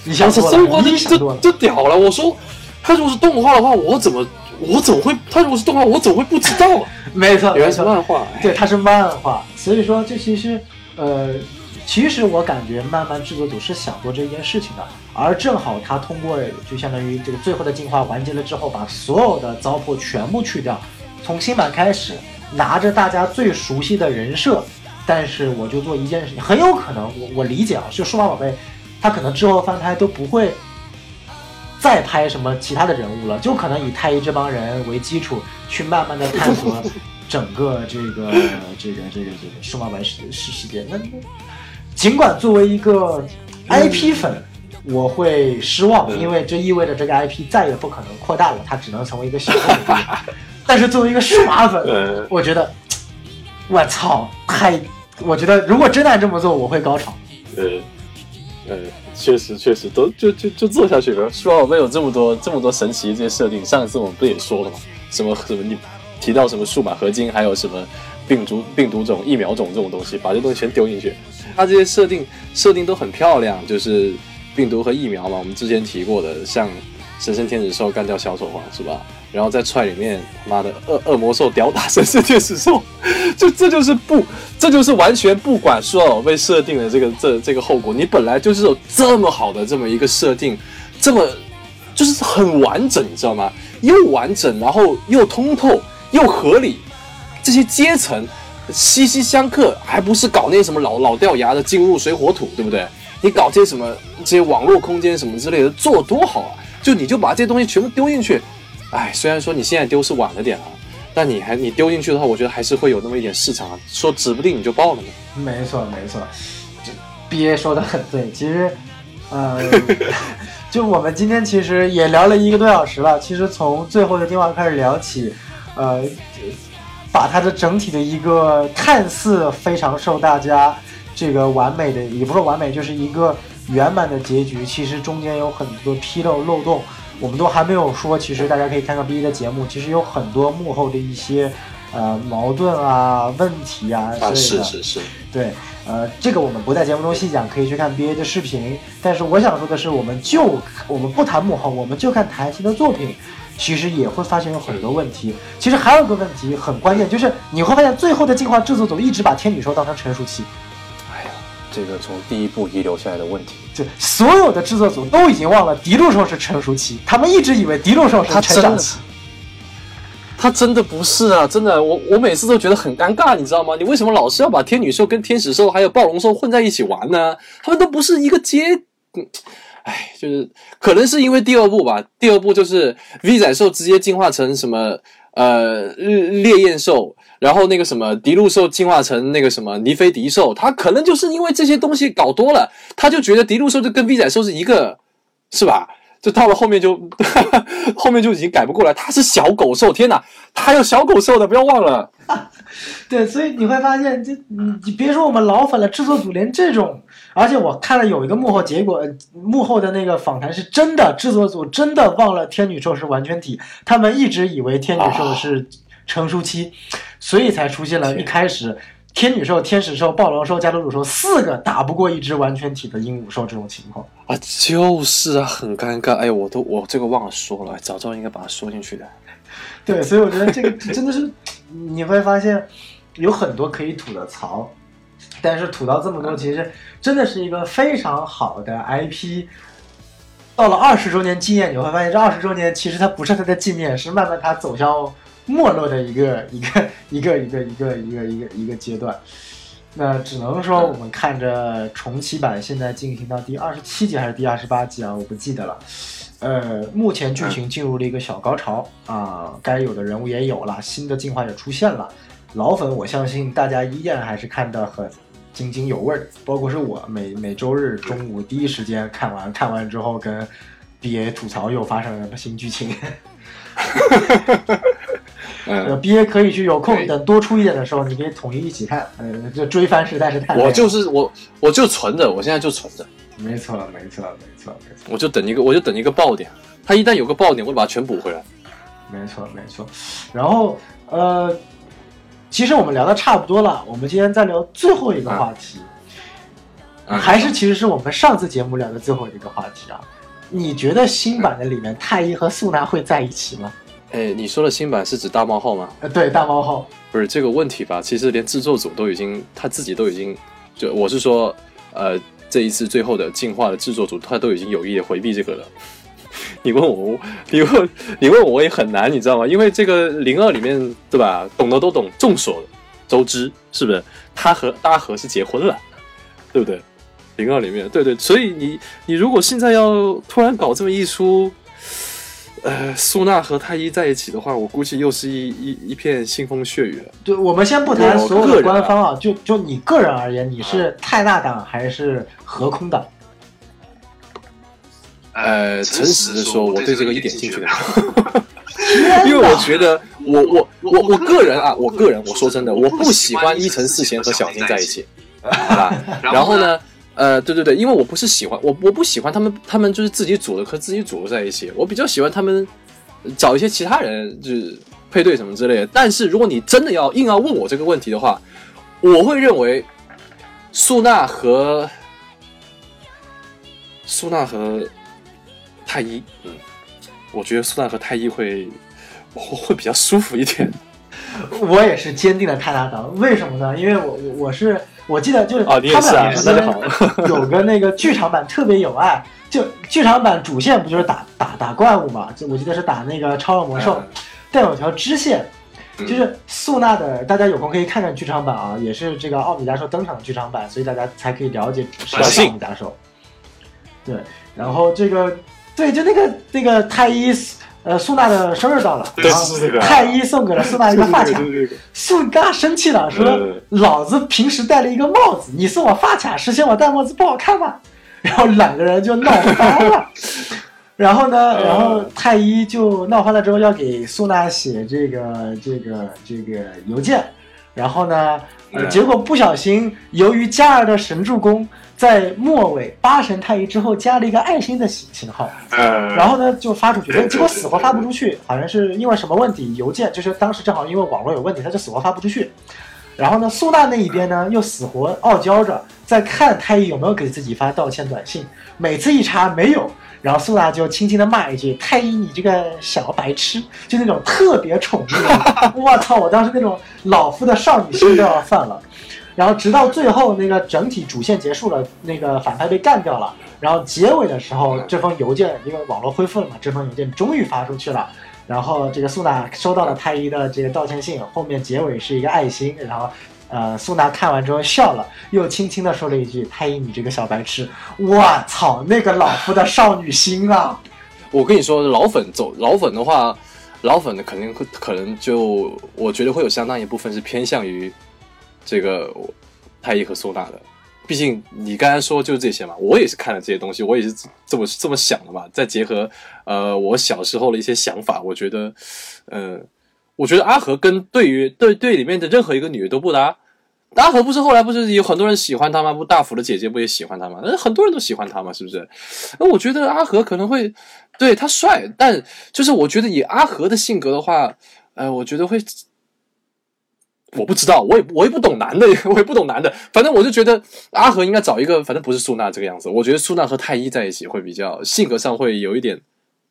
你想多想生活了，你想多了。就屌了。我说，它如果是动画的话，我怎么我怎么会？他如果是动画，我怎么会不知道啊？(laughs) 没错，原来是。漫画。哎对，它是漫画，所以说这其实，呃，其实我感觉漫漫制作组是想做这件事情的，而正好他通过就相当于这个最后的进化完结了之后，把所有的糟粕全部去掉，从新版开始，拿着大家最熟悉的人设，但是我就做一件事情，很有可能我我理解啊，就数码宝贝，它可能之后翻拍都不会。再拍什么其他的人物了，就可能以太一这帮人为基础，去慢慢的探索整个这个 (laughs) 这个这个这个数码版世世世界。那那尽管作为一个 IP 粉，我会失望，嗯因为这意味着这个 IP 再也不可能扩大了，它只能成为一个小的领域。(laughs) 但是作为一个数码粉，呃，我觉得，我操，太，我觉得如果真的这么做，我会高潮。呃，呃，确实确实都就就就做下去了。数码宝贝有这么多这么多神奇的这些设定，上一次我们不也说了吗？什么什么你提到什么数码合金，还有什么病毒病毒种、疫苗种这种东西，把这东西全丢进去。它这些设定设定都很漂亮，就是病毒和疫苗嘛，我们之前提过的，像神圣天使兽干掉小丑皇是吧？然后在踹里面，他妈的恶恶魔兽吊打神圣天使兽，(laughs) 就这就是不，这就是完全不管数码宝贝设定的这个这这个后果。你本来就是有这么好的这么一个设定，这么就是很完整，你知道吗？又完整，然后又通透，又合理，这些阶层息息相克，还不是搞那些什么老老掉牙的进入水火土，对不对？你搞这些什么这些网络空间什么之类的，做多好啊！就你就把这些东西全部丢进去，哎，虽然说你现在丢是晚了点啊，但你还你丢进去的话，我觉得还是会有那么一点市场啊，说指不定你就爆了呢。没错，没错，这 B A 说的很对。其实，呃，(laughs) 就我们今天其实也聊了一个多小时了。其实从最后的电话开始聊起，呃，把它的整体的一个看似非常受大家这个完美的，也不是完美，就是一个圆满的结局，其实中间有很多纰漏漏洞，我们都还没有说。其实大家可以看看 B A 的节目，其实有很多幕后的一些呃矛盾啊、问题啊之类啊，的。是是是，对，呃，这个我们不在节目中细讲，可以去看 BA 的视频。但是我想说的是，我们就我们不谈幕后，我们就看台前的作品，其实也会发现有很多问题。其实还有一个问题很关键，就是你会发现最后的进化制作组一直把天女兽当成成熟期，这个从第一部遗留下来的问题，对所有的制作组都已经忘了迪路兽是成熟期，他们一直以为迪路兽是成长期。他真的不是啊，真的，我我每次都觉得很尴尬，你知道吗？你为什么老是要把天女兽跟天使兽还有暴龙兽混在一起玩呢？他们都不是一个阶，嗯，哎，就是可能是因为第二部吧，第二部就是 V 仔兽直接进化成什么呃烈焰兽，然后那个什么迪路兽进化成那个什么尼菲迪兽，他可能就是因为这些东西搞多了，他就觉得迪路兽就跟 V 仔兽是一个，是吧？就到了后面就 (laughs) 后面就已经改不过来，它是小狗兽，天哪，它还有小狗兽的，不要忘了。(laughs) 对，所以你会发现，就你你别说我们老粉了，制作组连这种，而且我看了有一个幕后结果，呃幕后的那个访谈是真的，制作组真的忘了天女兽是完全体，他们一直以为天女兽是成熟期，所以才出现了一开始天女兽、天使兽、暴龙兽、加鲁鲁兽四个打不过一只完全体的鹦鹉兽这种情况。啊，就是啊，很尴尬。哎，我都我这个忘了说了，早知道应该把它说进去的。对，所以我觉得这个真的是你会发现有很多可以吐的槽，但是吐到这么多，其实真的是一个非常好的 IP。到了二十周年纪念，你会发现这二十周年其实它不是它的纪念，是慢慢它走向没落的一个 (laughs) 一个一个一个一个一个一个一个阶段。那只能说我们看着重启版现在进行到第二十七集还是第二十八集啊，我不记得了。呃，目前剧情进入了一个小高潮啊，该有的人物也有了，新的进化也出现了。老粉，我相信大家依然还是看得很津津有味儿，包括是我每每周日中午第一时间看完，看完之后跟 BA 吐槽又发生了新剧情。(laughs) 呃嗯，，BA 可以去有空等多出一点的时候，你可以统一一起看。嗯，就追番实在是太我就是我，我就存着，我现在就存着，没错，没错，没错，没错。我就等一个，我就等一个爆点。它一旦有个爆点，我就把它全补回来。没错，没错。然后呃，其实我们聊的差不多了，我们今天再聊最后一个话题，嗯还是其实是我们上次节目聊的最后一个话题啊。你觉得新版的里面太一和素娜会在一起吗？哎，你说的新版是指大冒号吗？呃，对，大猫号，不是这个问题吧？其实连制作组都已经，他自己都已经，就我是说，呃，这一次最后的进化的制作组，他都已经有意的回避这个了。(laughs) 你问我，你问你问我，我也很难，你知道吗？因为这个零二里面，对吧？懂的都懂，众所周知，是不是？他和阿和是结婚了，对不对？零二里面，对对，所以你你如果现在要突然搞这么一出，呃，苏娜和太一在一起的话，我估计又是一一一片腥风血雨了。对，我们先不谈所有官方啊，就就你个人而言，你是泰纳党还是和空党？呃，诚实的说，我对这个一点兴趣都没有。天因为我觉得，我我我我个人啊，我个人我说真的，我不喜欢伊藤四贤和小金在一起，好吧？(laughs) 然后呢，呃，对对对，因为我不是喜欢我我不喜欢他们，他们就是自己组的和自己组的在一起，我比较喜欢他们找一些其他人就是配对什么之类的。但是如果你真的要硬要问我这个问题的话，我会认为苏娜和苏娜和太一，嗯。我觉得苏娜和太一会会比较舒服一点 (laughs) 我也是坚定的泰拉党，为什么呢？因为我我我是我记得就是他们俩之间有个那个剧场版特别有爱，(laughs) 就剧场版主线不就是打打打怪物嘛？就我记得是打那个超恶魔兽，但有条支线。嗯就是素娜的，大家有空可以看看剧场版啊，也是这个奥米加兽登场的剧场版，所以大家才可以了解什么是奥米加兽。对，然后这个对，就那个那个太一，呃，苏娜的生日到了，太医送给了苏娜一个发卡，对对对素嘎生气了，说呃：“老子平时戴了一个帽子，你送我发卡是嫌我戴帽子不好看吗？”然后两个人就闹翻了。然后呢，呃然后太医就闹翻了之后，要给苏娜写这个这个这个邮件。然后呢，呃，嗯结果不小心，由于加尔的神助攻在末尾八神太一之后加了一个爱心的型型号，呃，然后呢就发出去，结果死活发不出去，好像是因为什么问题，邮件就是当时正好因为网络有问题，他就死活发不出去。然后呢，苏娜那一边呢又死活傲娇着，在看太一有没有给自己发道歉短信，每次一查没有，然后苏娜就轻轻的骂一句：“太一，你这个小白痴！”就那种特别宠溺的，我操！我当时那种老夫的少女心都要犯了。然后直到最后那个整体主线结束了，那个反派被干掉了，然后结尾的时候，这封邮件因为网络恢复了嘛，这封邮件终于发出去了。然后这个素娜收到了太一的这个道歉信，后面结尾是一个爱心，然后呃素娜看完之后笑了，又轻轻地说了一句：“太一，你这个小白痴！”我操，那个老夫的少女心啊！我跟你说，老粉走老粉的话，老粉的肯定会可能就我觉得会有相当一部分是偏向于这个太一和苏娜的。毕竟你刚才说就是这些嘛，我也是看了这些东西，我也是这么这么想的嘛。再结合呃我小时候的一些想法，我觉得，呃，我觉得阿和跟对于对队里面的任何一个女的都不搭。阿和不是后来不是有很多人喜欢他吗？不，大福的姐姐不也喜欢他吗？那很多人都喜欢他嘛，是不是？那我觉得阿和可能会对他帅，但就是我觉得以阿和的性格的话，呃，我觉得会，我不知道，我也我也不懂男的，(laughs) 我也不懂男的，反正我就觉得阿和应该找一个，反正不是苏娜这个样子。我觉得苏娜和太一在一起会比较性格上会有一点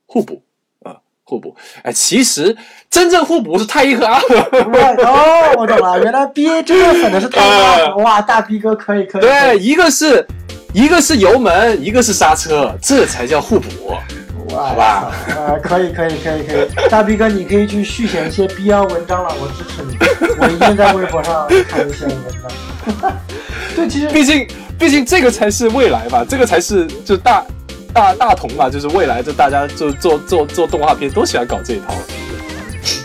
互补啊、互补。哎，其实真正互补是太一和阿和。(laughs) 哦，我懂了，原来 B A 真的粉的是太一，(laughs) 哇，大 B 哥可以可以。可以对，一个是一个是油门，一个是刹车，这才叫互补。好吧，呃，可以，可以，可以，可以，大 B 哥，你可以去续写一些 BL 文章了，我支持你，我一定在微博上看一些文章。(laughs) 对，其实毕竟，毕竟这个才是未来吧，这个才是就大大大同嘛，就是未来就大家就做做做动画片都喜欢搞这一套。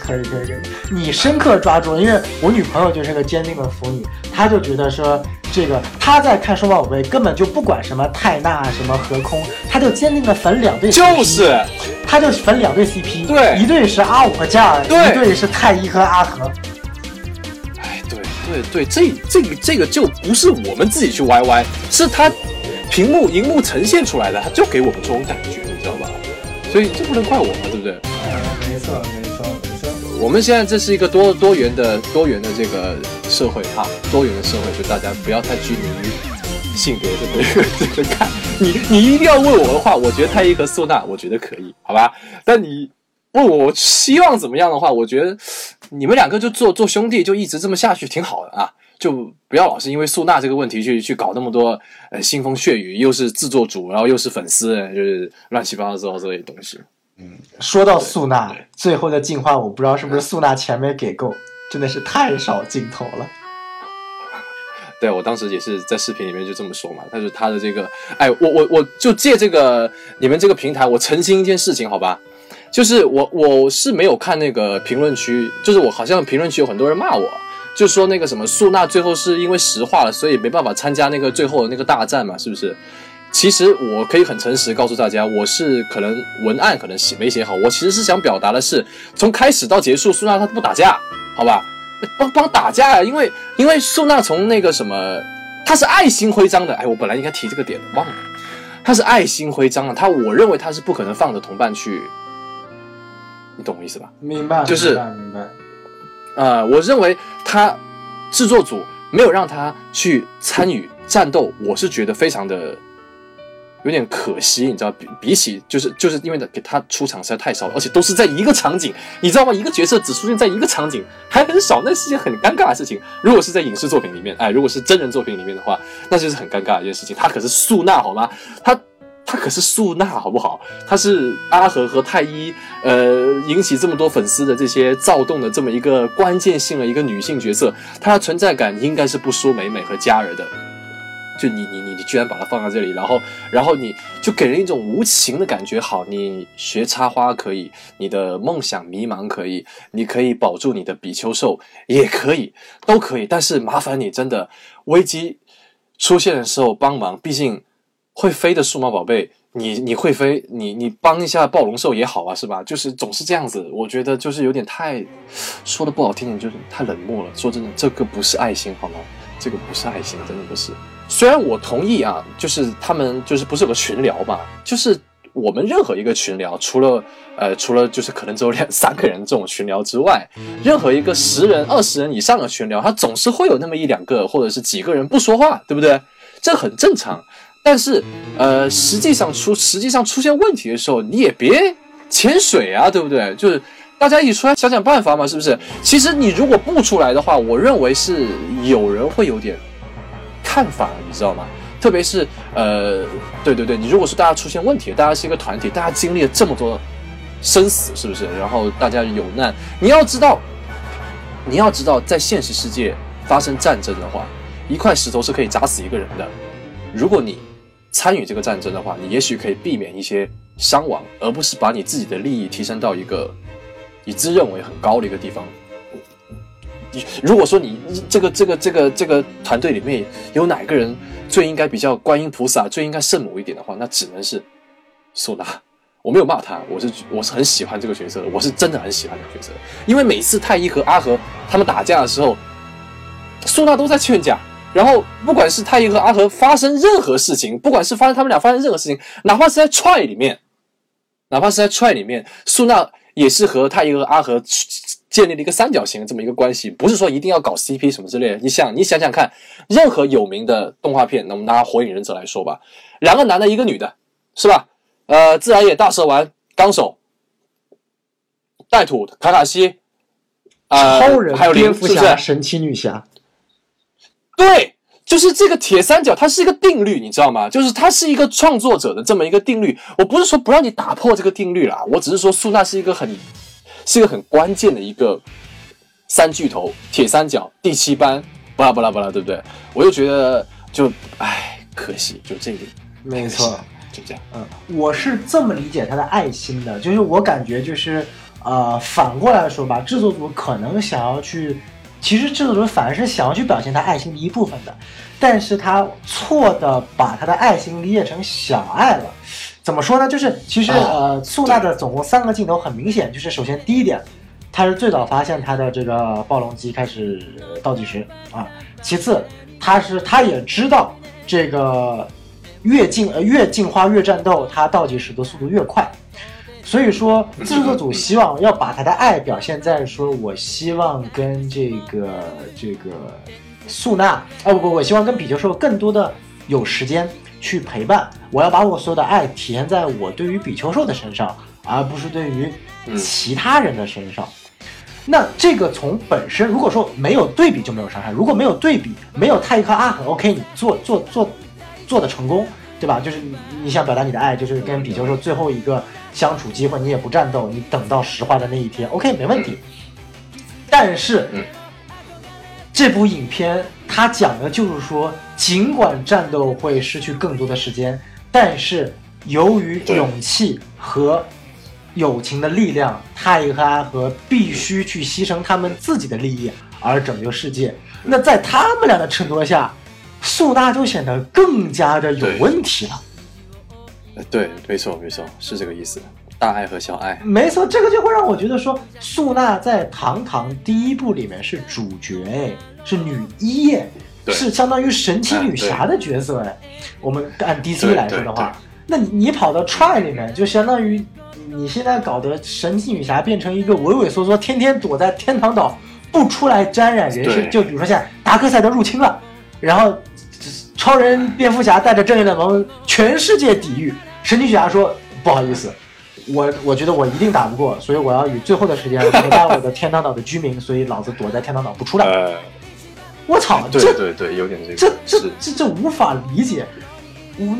可以，可以，可以，你深刻抓住了，因为我女朋友就是个坚定的腐女，她就觉得说。这个他在看数码宝贝，根本就不管什么泰纳什么和空，他就坚定的粉两对 CP，就是，他就粉两对 CP，对，一对是阿五和加尔，对，一对是太一和阿和。哎，对对对，这这个这个就不是我们自己去 YY，是他屏幕荧幕呈现出来的，他就给我们这种感觉，你知道吧？所以这不能怪我们，对不对？没错没错。我们现在这是一个多多元的多元的这个。社会啊，多元的社会，就大家不要太拘泥于性别这个这个看。你你一定要问我的话，我觉得太一和素娜，我觉得可以，好吧？但你问我希望怎么样的话，我觉得你们两个就做做兄弟，就一直这么下去挺好的啊。就不要老是因为素娜这个问题去去搞那么多呃腥风血雨，又是制作组，然后又是粉丝，就是乱七八糟这些东西。嗯，说到素娜最后的进化，我不知道是不是素娜钱没给够。真的是太少镜头了。对我当时也是在视频里面就这么说嘛。但是他的这个，哎，我我我就借这个你们这个平台，我澄清一件事情，好吧？就是我我是没有看那个评论区，就是我好像评论区有很多人骂我，就说那个什么素娜最后是因为石化了，所以没办法参加那个最后的那个大战嘛，是不是？其实我可以很诚实告诉大家，我是可能文案可能写没写好，我其实是想表达的是，从开始到结束，苏娜她不打架。好吧，帮帮打架呀！因为因为苏娜从那个什么，她是爱心徽章的。哎，我本来应该提这个点的，忘了。她是爱心徽章啊，她我认为她是不可能放着同伴去，你懂我意思吧？明白，就是明白。呃，我认为他制作组没有让他去参与战斗，我是觉得非常的。有点可惜，你知道，比比起就是就是因为给他出场实在太少了，而且都是在一个场景，你知道吗？一个角色只出现在一个场景还很少，那是件很尴尬的事情。如果是在影视作品里面，哎，如果是真人作品里面的话，那就是很尴尬的一件事情。他可是素娜，好吗？他他可是素娜，好不好？他是阿和和太一，呃，引起这么多粉丝的这些躁动的这么一个关键性的一个女性角色，她的存在感应该是不输美美和佳儿的。就你你你你居然把它放在这里，然后然后你就给人一种无情的感觉。好，你学插花可以，你的梦想迷茫可以，你可以保住你的比丘兽也可以，都可以。但是麻烦你真的危机出现的时候帮忙，毕竟会飞的数码宝贝，你 (laughs) 你会飞，你你帮一下暴龙兽也好啊，是吧？就是总是这样子，我觉得就是有点太说的不好听点，就是太冷漠了。说真的，这个不是爱心，好吗？这个不是爱心，真的不是。虽然我同意啊，就是他们就是不是有个群聊嘛，就是我们任何一个群聊，除了呃除了就是可能只有两三个人这种群聊之外，任何一个十人、二十人以上的群聊，它总是会有那么一两个或者是几个人不说话，对不对？这很正常。但是呃，实际上出实际上出现问题的时候，你也别潜水啊，对不对？就是大家一起出来想想办法嘛，是不是？其实你如果不出来的话，我认为是有人会有点。看法，你知道吗？特别是呃，对对对，你如果说大家出现问题，大家是一个团体，大家经历了这么多生死，是不是？然后大家有难，你要知道，你要知道，在现实世界发生战争的话，一块石头是可以砸死一个人的。如果你参与这个战争的话，你也许可以避免一些伤亡，而不是把你自己的利益提升到一个你自认为很高的一个地方。如果说你这个这个这个这个团队里面有哪个人最应该比较观音菩萨，最应该圣母一点的话，那只能是苏娜。我没有骂他，我是我是很喜欢这个角色的，我是真的很喜欢这个角色。因为每次太一和阿和他们打架的时候，苏娜都在劝架。然后不管是太一和阿和发生任何事情，不管是发生他们俩发生任何事情，哪怕是在踹里面，哪怕是在踹里面，苏娜也是和太一和阿和。建立了一个三角形这么一个关系，不是说一定要搞 CP 什么之类的。你想，你想想看，任何有名的动画片，那我们拿《火影忍者》来说吧，两个男的，一个女的，是吧？呃，自然也大蛇丸纲手，带土卡卡西，超人还有蝙蝠侠、神奇女侠，对。就是这个铁三角，它是一个定律，你知道吗？就是它是一个创作者的这么一个定律。我不是说不让你打破这个定律啦，我只是说苏娜是一个很，是一个很关键的一个三巨头，铁三角第七班，巴拉巴拉巴拉，对不对？我就觉得就唉，可惜，就这个，没错。就这样，嗯，我是这么理解他的爱心的，就是我感觉就是，呃，反过来说吧，制作组可能想要去，其实制作组反而是想要去表现他爱心的一部分的，但是他错的把他的爱心理解成小爱了。怎么说呢？就是其实呃，素娜的总共三个镜头很明显，就是首先第一点，他是最早发现他的这个暴龙机开始倒计时啊，其次他是他也知道这个。越进呃越进化越战斗，它倒计时的速度越快，所以说制作组 (laughs) 希望要把他的爱表现在说，我希望跟这个这个素娜啊不不，我希望跟比丘兽更多的有时间去陪伴，我要把我所有的爱体现在我对于比丘兽的身上，而不是对于其他人的身上。那这个从本身，如果说没有对比就没有伤害，如果没有对比，没有太一颗啊很 OK，你做做做。做的成功，对吧？就是你想表达你的爱，就是跟比丘兽最后一个相处机会，你也不战斗，你等到石化的那一天，OK，没问题。但是，这部影片它讲的就是说，尽管战斗会失去更多的时间，但是由于勇气和友情的力量，太一和阿和必须去牺牲他们自己的利益而拯救世界。那在他们俩的衬托下。素娜就显得更加的有问题了。对，没错，没错，是这个意思。大爱和小爱，没错，这个就会让我觉得说，素娜在《堂堂》第一部里面是主角，哎，是女一，是相当于神奇女侠的角色，哎。我们按 DC 来说的话，那你跑到 Try 里面，就相当于你现在搞得神奇女侠变成一个畏畏缩缩，天天躲在天堂岛不出来沾染人世。就比如说现在达克赛德入侵了，然后。超人、蝙蝠侠带着正义联盟全世界抵御，神奇女侠说：“不好意思，我我觉得我一定打不过，所以我要以最后的时间陪伴我的天堂岛的居民，所以老子躲在天堂岛不出来。(laughs) ”我操，对对对，有点这个，这这这这无法理解。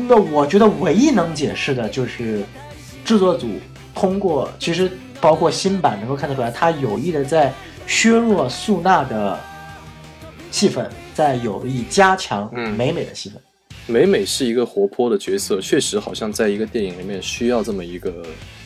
那我觉得唯一能解释的就是制作组通过，其实包括新版能够看得出来，他有意的在削弱素娜的戏份。在有意加强美美的戏份。美美是一个活泼的角色，确实好像在一个电影里面需要这么一个，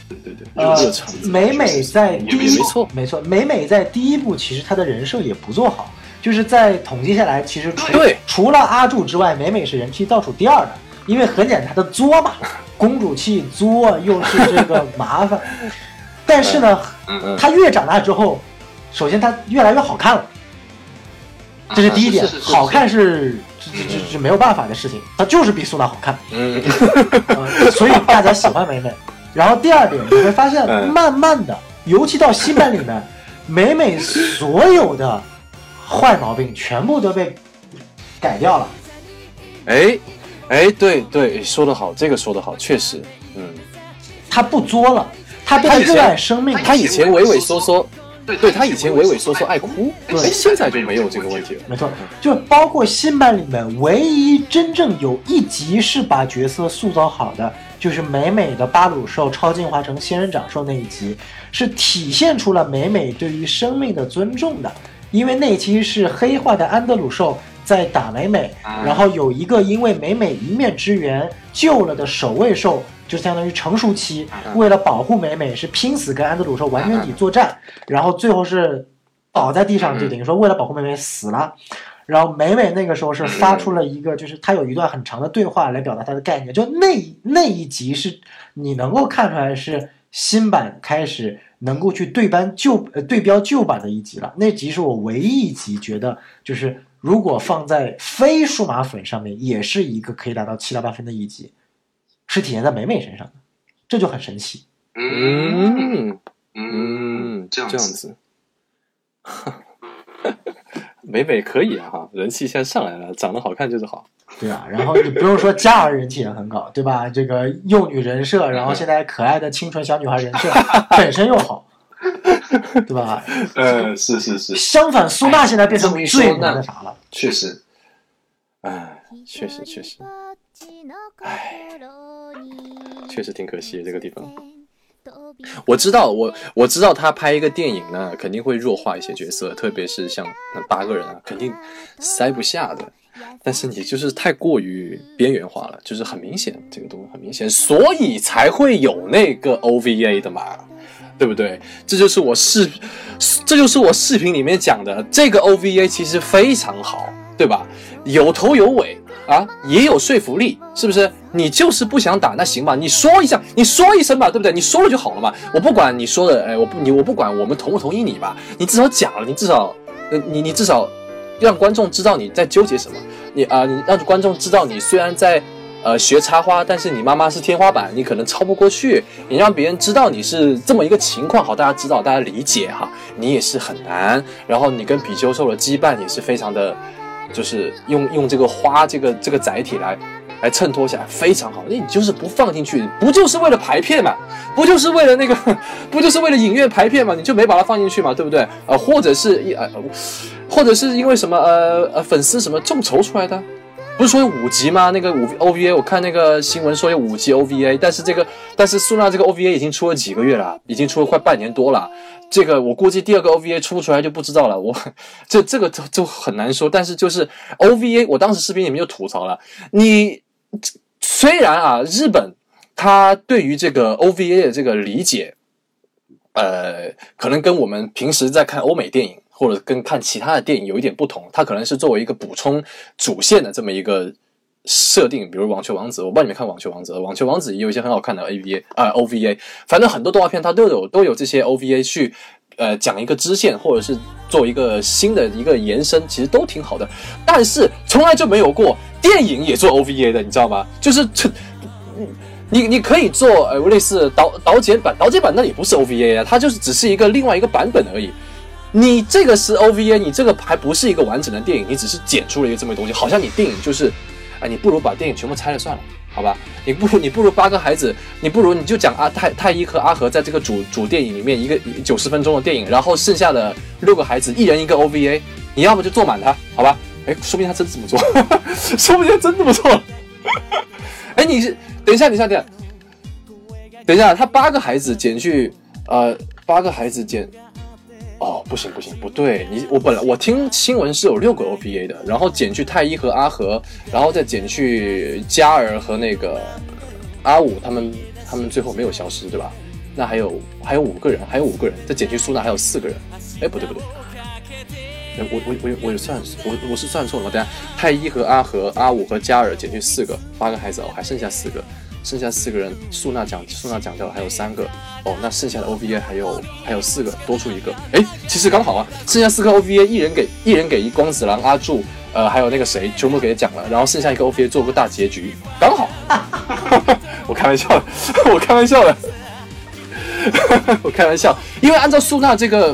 对对对，热场。美美在第一没错没错，美美在第一部其实她的人设也不做好，就是在统计下来，其实除除了阿柱之外，美美是人气倒数第二的，因为很简单，她的作嘛，(laughs) 公主气作又是这个麻烦，(laughs) 但是呢，她越长大之后，首先她越来越好看了。这是第一点，好看是这这这这没有办法的事情，它就是比苏娜好看，嗯，(laughs) 所以大家喜欢美美。然后第二点，你会发现，慢慢的，尤其到新版里面，美美所有的坏毛病全部都被改掉了。哎，哎，对对，说得好，这个说得好，确实，嗯，他不作了，他变得热爱生命，他以前畏畏缩缩。对他以前畏畏缩缩爱哭，对，现在就没有这个问题了。没错，就包括新版里面唯一真正有一集是把角色塑造好的，就是美美的巴鲁兽超进化成仙人掌兽那一集，是体现出了美美对于生命的尊重的。因为那期是黑化的安德鲁兽在打美美，然后有一个因为美美一面之缘救了的守卫兽。就相当于成熟期，为了保护美美，是拼死跟安德鲁兽完全体作战，然后最后是倒在地上，就等于说为了保护美美死了。然后美美那个时候是发出了一个，就是她有一段很长的对话来表达她的概念。就那那一集是你能够看出来是新版开始能够去对班旧呃对标旧版的一集了。那集是我唯一一集觉得就是如果放在非数码粉上面，也是一个可以达到七到八分的一集。是体现在美美身上的，这就很神奇。嗯嗯，这样这样子，(laughs) 美美可以啊哈，人气现在上来了，长得好看就是好。对啊，然后你不用说嘉儿人气也很高，对吧？这个幼女人设，然后现在可爱的清纯小女孩人设 (laughs) 本身又好，(laughs) 对吧？呃，是是是。相反，苏娜现在变成最那啥了，确实。哎，确实确实，哎，确实挺可惜的这个地方。我知道，我我知道他拍一个电影呢，肯定会弱化一些角色，特别是像那八个人啊，肯定塞不下的。但是你就是太过于边缘化了，就是很明显，这个东西很明显，所以才会有那个 OVA 的嘛，对不对？这就是我视，这就是我视频里面讲的，这个 OVA 其实非常好，对吧？有头有尾啊，也有说服力，是不是？你就是不想打，那行吧，你说一下，你说一声吧，对不对？你说了就好了嘛，我不管你说的，哎，我不，你我不管我们同不同意你吧，你至少讲了，你至少，你你至少。让观众知道你在纠结什么，你啊，你让观众知道你虽然在，呃，学插花，但是你妈妈是天花板，你可能超不过去。你让别人知道你是这么一个情况，好，大家知道，大家理解哈。你也是很难。然后你跟比丘兽的羁绊也是非常的，就是用用这个花这个这个载体来来衬托起来，非常好。那你就是不放进去，不就是为了排片嘛？不就是为了那个，(laughs) 不就是为了影院排片嘛？你就没把它放进去嘛？对不对？呃，或者是一呃。或者是因为什么呃呃粉丝什么众筹出来的，不是说有五集吗？那个五 OVA 我看那个新闻说有五集 OVA，但是这个但是苏娜这个 OVA 已经出了几个月了，已经出了快半年多了。这个我估计第二个 OVA 出不出来就不知道了。我 (laughs) 这这个就就很难说。但是就是 OVA，我当时视频里面就吐槽了，你虽然啊日本他对于这个 OVA 的这个理解，呃，可能跟我们平时在看欧美电影。或者跟看其他的电影有一点不同，它可能是作为一个补充主线的这么一个设定，比如《网球王子》，我不知道你们看《网球王子》，《网球王子》也有一些很好看的 AVA 啊 OVA，反正很多动画片它都有都有这些 OVA 去呃讲一个支线，或者是做一个新的一个延伸，其实都挺好的。但是从来就没有过电影也做 OVA 的，你知道吗？就是这你你可以做呃类似导导剪版，导剪版那也不是 OVA 啊，它就是只是一个另外一个版本而已。你这个是 OVA，你这个还不是一个完整的电影，你只是剪出了一个这么东西，好像你电影就是，哎，你不如把电影全部拆了算了，好吧？你不如你不如八个孩子，你不如你就讲阿太太一和阿和在这个主主电影里面一个九十分钟的电影，然后剩下的六个孩子一人一个 OVA，你要么就做满它，好吧？哎，说不定他真这么做，(laughs) 说不定真这么做。哎，你是等一下，等一下，等一下，等一下，他八个孩子减去呃八个孩子减。哦，不行不行，不对，你我本来我听新闻是有六个 O P A 的，然后减去太一和阿和，然后再减去嘉儿和那个阿五，他们他们最后没有消失，对吧？那还有还有五个人，还有五个人，再减去苏娜还有四个人。哎，不对不对，我我我我有算我我是算错了吗？等下太一和阿和阿五和嘉儿减去四个，八个孩子哦，还剩下四个。剩下四个人，素娜讲素娜讲掉了，还有三个。哦，那剩下的 OVA 还有还有四个，多出一个，哎，其实刚好啊，剩下四个 OVA，一人给一人给一光子郎阿柱，呃，还有那个谁，全部给他讲了，然后剩下一个 OVA 做个大结局，刚好，(laughs) (laughs) 我开玩笑的，我开玩笑的，我开玩笑，因为按照素娜这个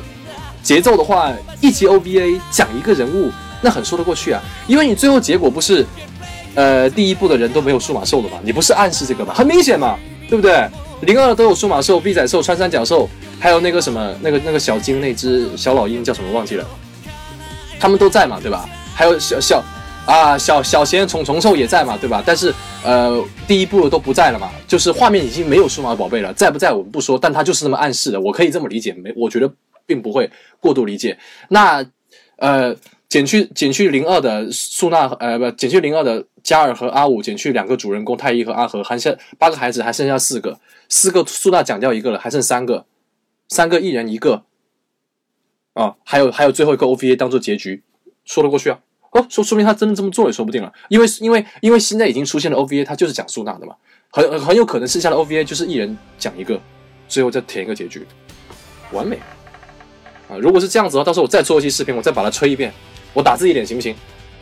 节奏的话，一集 OVA 讲一个人物，那很说得过去啊，因为你最后结果不是。呃，第一部的人都没有数码兽的嘛？你不是暗示这个吗？很明显嘛，对不对？零二都有数码兽、臂仔兽、穿山甲兽，还有那个什么，那个那个小金那只小老鹰叫什么忘记了？他们都在嘛，对吧？还有小小啊小小贤虫虫兽也在嘛，对吧？但是呃，第一部都不在了嘛，就是画面已经没有数码宝贝了，在不在我们不说，但他就是这么暗示的，我可以这么理解，没，我觉得并不会过度理解。那呃。减去减去零二的苏娜，呃不，减去零二的加尔和阿五，减去两个主人公太一和阿和，还剩八个孩子，还剩下四个，四个苏娜讲掉一个了，还剩三个，三个一人一个，啊，还有还有最后一个 OVA 当做结局，说得过去啊？哦，说说明他真的这么做也说不定了，因为因为因为现在已经出现了 OVA，他就是讲苏娜的嘛，很很有可能剩下的 OVA 就是一人讲一个，最后再填一个结局，完美。啊！如果是这样子的话，到时候我再做一期视频，我再把它吹一遍。我打字一点行不行？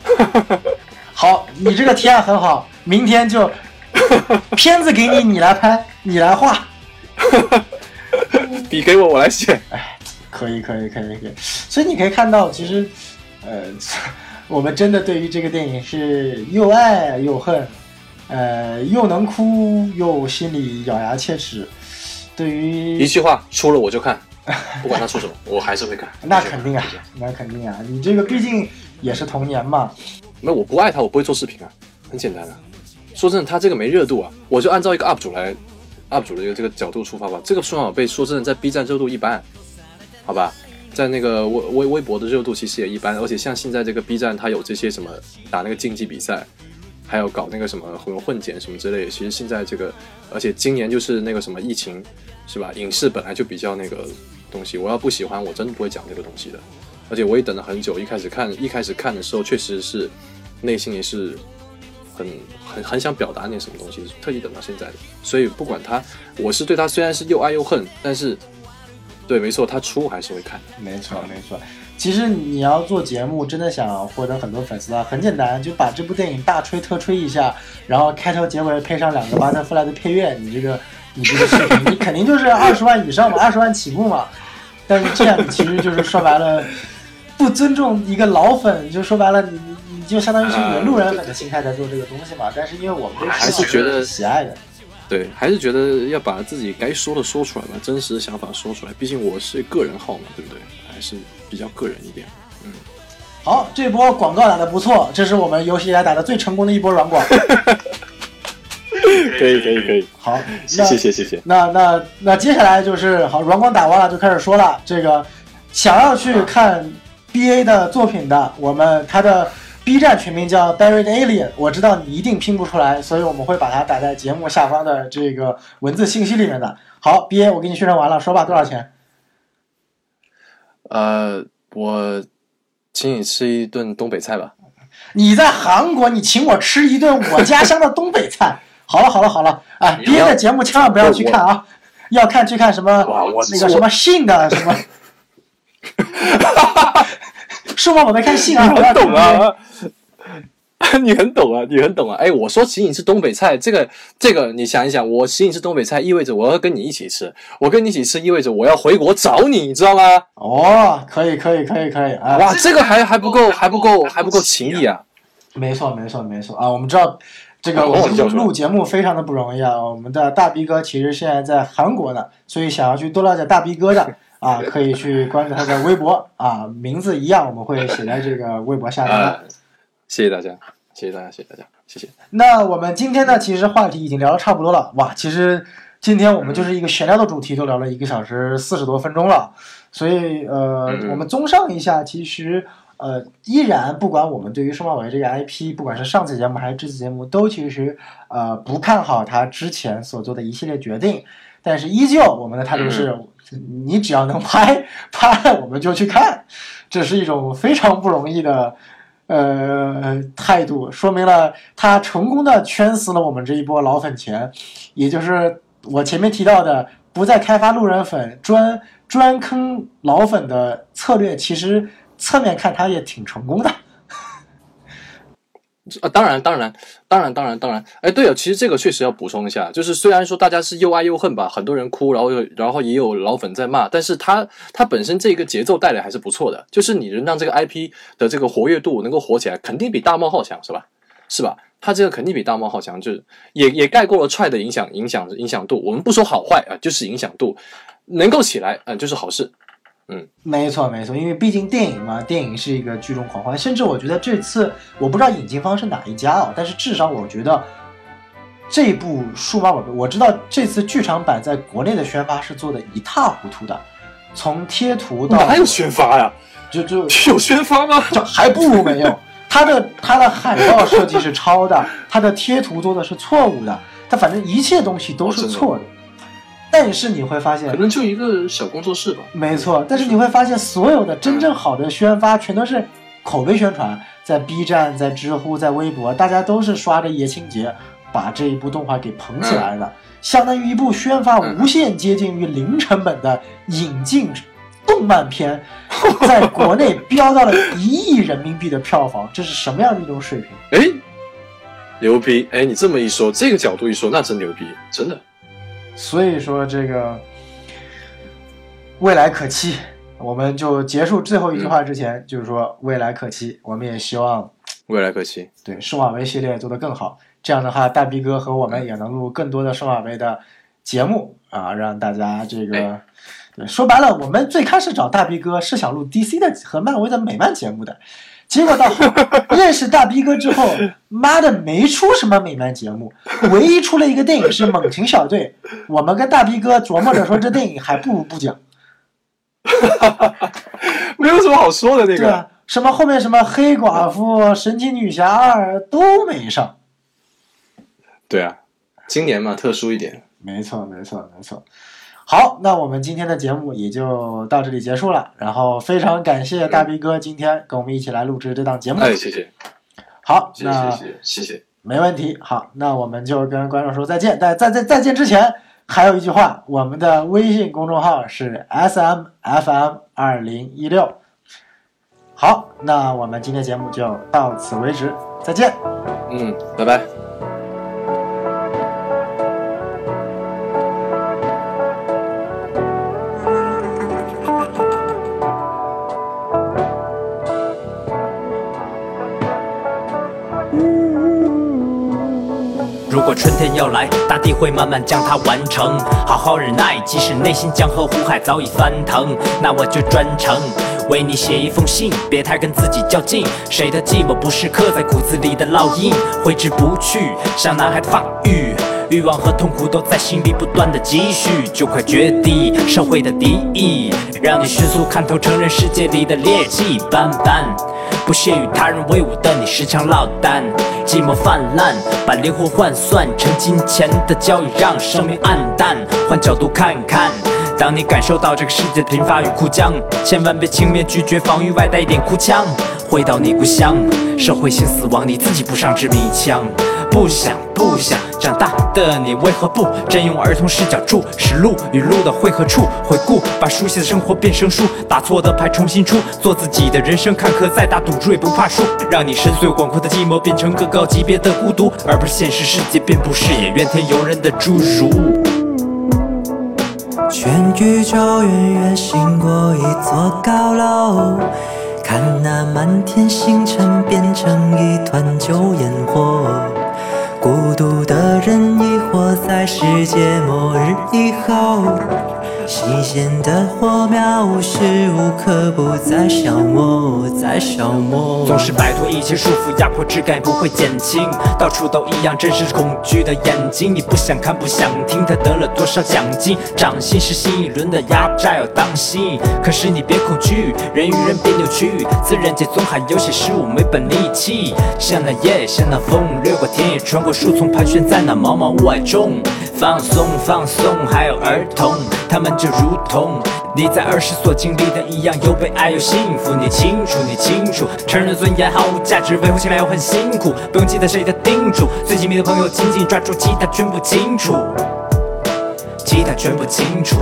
(laughs) 好，你这个提案很好，明天就 (laughs) 片子给你，你来拍，你来画，(laughs) 笔给我，我来写。哎，可以，可以，可以，可以。所以你可以看到，其实，呃，我们真的对于这个电影是又爱又恨，呃，又能哭又心里咬牙切齿。对于一句话，出了我就看。不管他出什么，我还是会看。那肯定啊，那肯定啊，你这个毕竟也是童年嘛。那我不爱他，我不会做视频啊，很简单啊。说真的，他这个没热度啊，我就按照一个 UP 主来，UP 主的一个这个角度出发吧。这个数码宝贝说真的，在 B 站热度一般，好吧，在那个微微微博的热度其实也一般，而且像现在这个 B 站，它有这些什么打那个竞技比赛，还有搞那个什么混混剪什么之类的。其实现在这个，而且今年就是那个什么疫情，是吧？影视本来就比较那个东西，我要不喜欢，我真的不会讲这个东西的。而且我也等了很久，一开始看一开始看的时候，确实是内心也是。很很很想表达点什么东西，特意等到现在的。所以不管他，我是对他虽然是又爱又恨，但是对，没错，他出还是会看。没错，没错。其实你要做节目，真的想获得很多粉丝啊，很简单，就把这部电影大吹特吹一下，然后开头结尾配上两个巴特弗莱的配乐，你这个你这个视频，你肯定就是 (laughs) 二十万以上嘛，二十万起步嘛。但是这样其实就是说白了，不尊重一个老粉，就说白了你你。就相当于是一个路人粉的心态在做这个东西嘛，但是因为我们还是觉得喜爱的，对，还是觉得要把自己该说的说出来吧，真实的想法说出来，毕竟我是个人号嘛，对不对？还是比较个人一点。嗯，好，这波广告打的不错，这是我们有史以来打的最成功的一波软广。(laughs) 可以可以可以，好，谢谢谢谢。那那那接下来就是好，软广打完了就开始说了，这个想要去看 BA 的作品的，我们他的。B 站全名叫 Buried Alien，我知道你一定拼不出来，所以我们会把它打在节目下方的这个文字信息里面的。好，B A，我给你宣传完了，说吧，多少钱？呃，我请你吃一顿东北菜吧。你在韩国，你请我吃一顿我家乡的东北菜。好了，好了，好了，哎别的节目千万不要去看啊，要看去看什么那个什么信的什么。(laughs) 是吗？我在看信啊，很懂啊，(laughs) 你很懂啊，你很懂啊。哎，我说请你吃东北菜，这个这个，你想一想，我请你吃东北菜，意味着我要跟你一起吃，我跟你一起吃，意味着我要回国找你，你知道吗？哦，可以，可以，可以，可以啊！哇，这个还还不够，还不够，还不够情谊啊！没错，没错，没错啊！我们知道这个我们录节目非常的不容易啊。我们的大逼哥其实现在在韩国呢，所以想要去多了解大逼哥的。啊，(laughs) 可以去关注他的微博啊，名字一样，我们会写在这个微博下面。谢谢大家，谢谢大家，谢谢大家，谢谢。那我们今天呢，其实话题已经聊的差不多了。哇，其实今天我们就是一个闲聊的主题，都聊了一个小时四十多分钟了。所以呃，我们综上一下，其实呃，依然不管我们对于数码宝贝这个 IP，不管是上次节目还是这次节目，都其实呃不看好他之前所做的一系列决定。但是依旧，我们的态度是。你只要能拍拍，我们就去看，这是一种非常不容易的呃态度，说明了他成功的圈死了我们这一波老粉钱，也就是我前面提到的不再开发路人粉，专专坑老粉的策略，其实侧面看他也挺成功的。啊，当然，当然，当然，当然，当然，哎，对了，其实这个确实要补充一下，就是虽然说大家是又爱又恨吧，很多人哭，然后又然后也有老粉在骂，但是他他本身这个节奏带来还是不错的，就是你能让这个 IP 的这个活跃度能够火起来，肯定比大冒号强，是吧？是吧？他这个肯定比大冒号强，就是也也盖过了踹的影响影响影响度，我们不说好坏啊，就是影响度能够起来，嗯，就是好事。嗯，没错没错，因为毕竟电影嘛，电影是一个聚众狂欢，甚至我觉得这次我不知道引进方是哪一家啊，但是至少我觉得这部数码宝贝，我知道这次剧场版在国内的宣发是做的一塌糊涂的，从贴图到哪有宣发呀？就就 (laughs) 有宣发吗？就还不如没有。它的它的海报设计是抄的，(laughs) 它的贴图做的是错误的，它反正一切东西都是错的。但是你会发现，可能就一个小工作室吧。没错，但是你会发现，所有的真正好的宣发全都是 (laughs) 口碑宣传，在 B 站、在知乎、在微博，大家都是刷着叶青杰把这一部动画给捧起来的，相当于一部宣发无限接近于零成本的引进动漫片，(laughs) 在国内飙到了一亿人民币的票房，这是什么样的一种水平？哎，牛逼！哎，你这么一说，这个角度一说，那真牛逼，真的。所以说这个未来可期，我们就结束最后一句话之前，就是说未来可期，我们也希望未来可期，对数码维系列做得更好。这样的话，大 B 哥和我们也能录更多的数码维的节目啊，让大家这个对，说白了，我们最开始找大逼哥是想录 DC 的和漫威的美漫节目的，结果到 (laughs) 认识大逼哥之后，妈的没出什么美漫节目，唯一出了一个电影是《猛禽小队》，我们跟大逼哥琢磨着说这电影还不如不讲。(laughs) 没有什么好说的那个。对啊，什么后面什么黑寡妇、神奇女侠二都没上。对啊，今年嘛特殊一点。没错，没错，没错。好，那我们今天的节目也就到这里结束了。然后非常感谢大逼哥今天跟我们一起来录制这档节目。哎，谢谢。好，谢谢谢谢谢谢。没问题。好，那我们就跟观众说再见。但在在再见之前，还有一句话，我们的微信公众号是 S M F M 二零一六。好，那我们今天节目就到此为止，再见。嗯，拜拜。要来，大地会慢慢将它完成。好好忍耐，即使内心江河湖海早已翻腾，那我就专程为你写一封信。别太跟自己较劲，谁的寂寞不是刻在骨子里的烙印，挥之不去，像男孩的发育。欲望和痛苦都在心里不断的积蓄，就快绝地社会的敌意，让你迅速看透，承认世界里的劣迹斑斑。不屑与他人为伍的你时常落单，寂寞泛滥，把灵魂换算成金钱的交易，让生命暗淡。换角度看看。当你感受到这个世界的贫乏与枯僵，千万别轻蔑拒绝防御外带一点哭腔。回到你故乡，社会性死亡，你自己不上支迷枪。不想不想，长大的你为何不真用儿童视角注视路与路的汇合处？回顾，把熟悉的生活变成书，打错的牌重新出，做自己的人生，坎坷再大赌注也不怕输，让你深邃广阔的寂寞变成更高级别的孤独，而不是现实世界遍布视野怨天尤人的侏儒。全宇宙远远行过一座高楼，看那满天星辰变成一团旧烟火。孤独的人已活在世界末日以后，新鲜的火苗无时无刻不在消磨，在消磨。总是摆脱一切束缚，压迫质感不会减轻。到处都一样，真实恐惧的眼睛。你不想看，不想听，他得了多少奖金？掌心是新一轮的压榨，要当心。可是你别恐惧，人与人别扭曲，自然界总还有些事物没本力气。像那夜，像那风，掠过田野，穿过树丛，盘旋在那茫茫雾霭中。放松，放松，还有儿童，他们就如同你在儿时所经历的一样，又被爱又幸福。你清楚，你清楚，成人尊严毫无价值，维护起来又很辛苦，不用记得谁的叮嘱。最亲密的朋友紧紧抓住，其他全部清楚，其他全部清楚。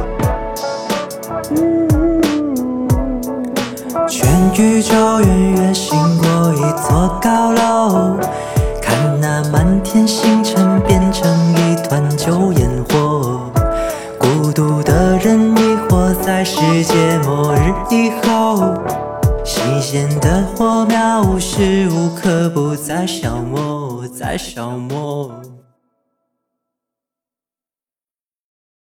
全宇宙远远行过一座高楼，看那满天星世界末日以后，新鲜的火苗无时无刻不在消磨，在消磨。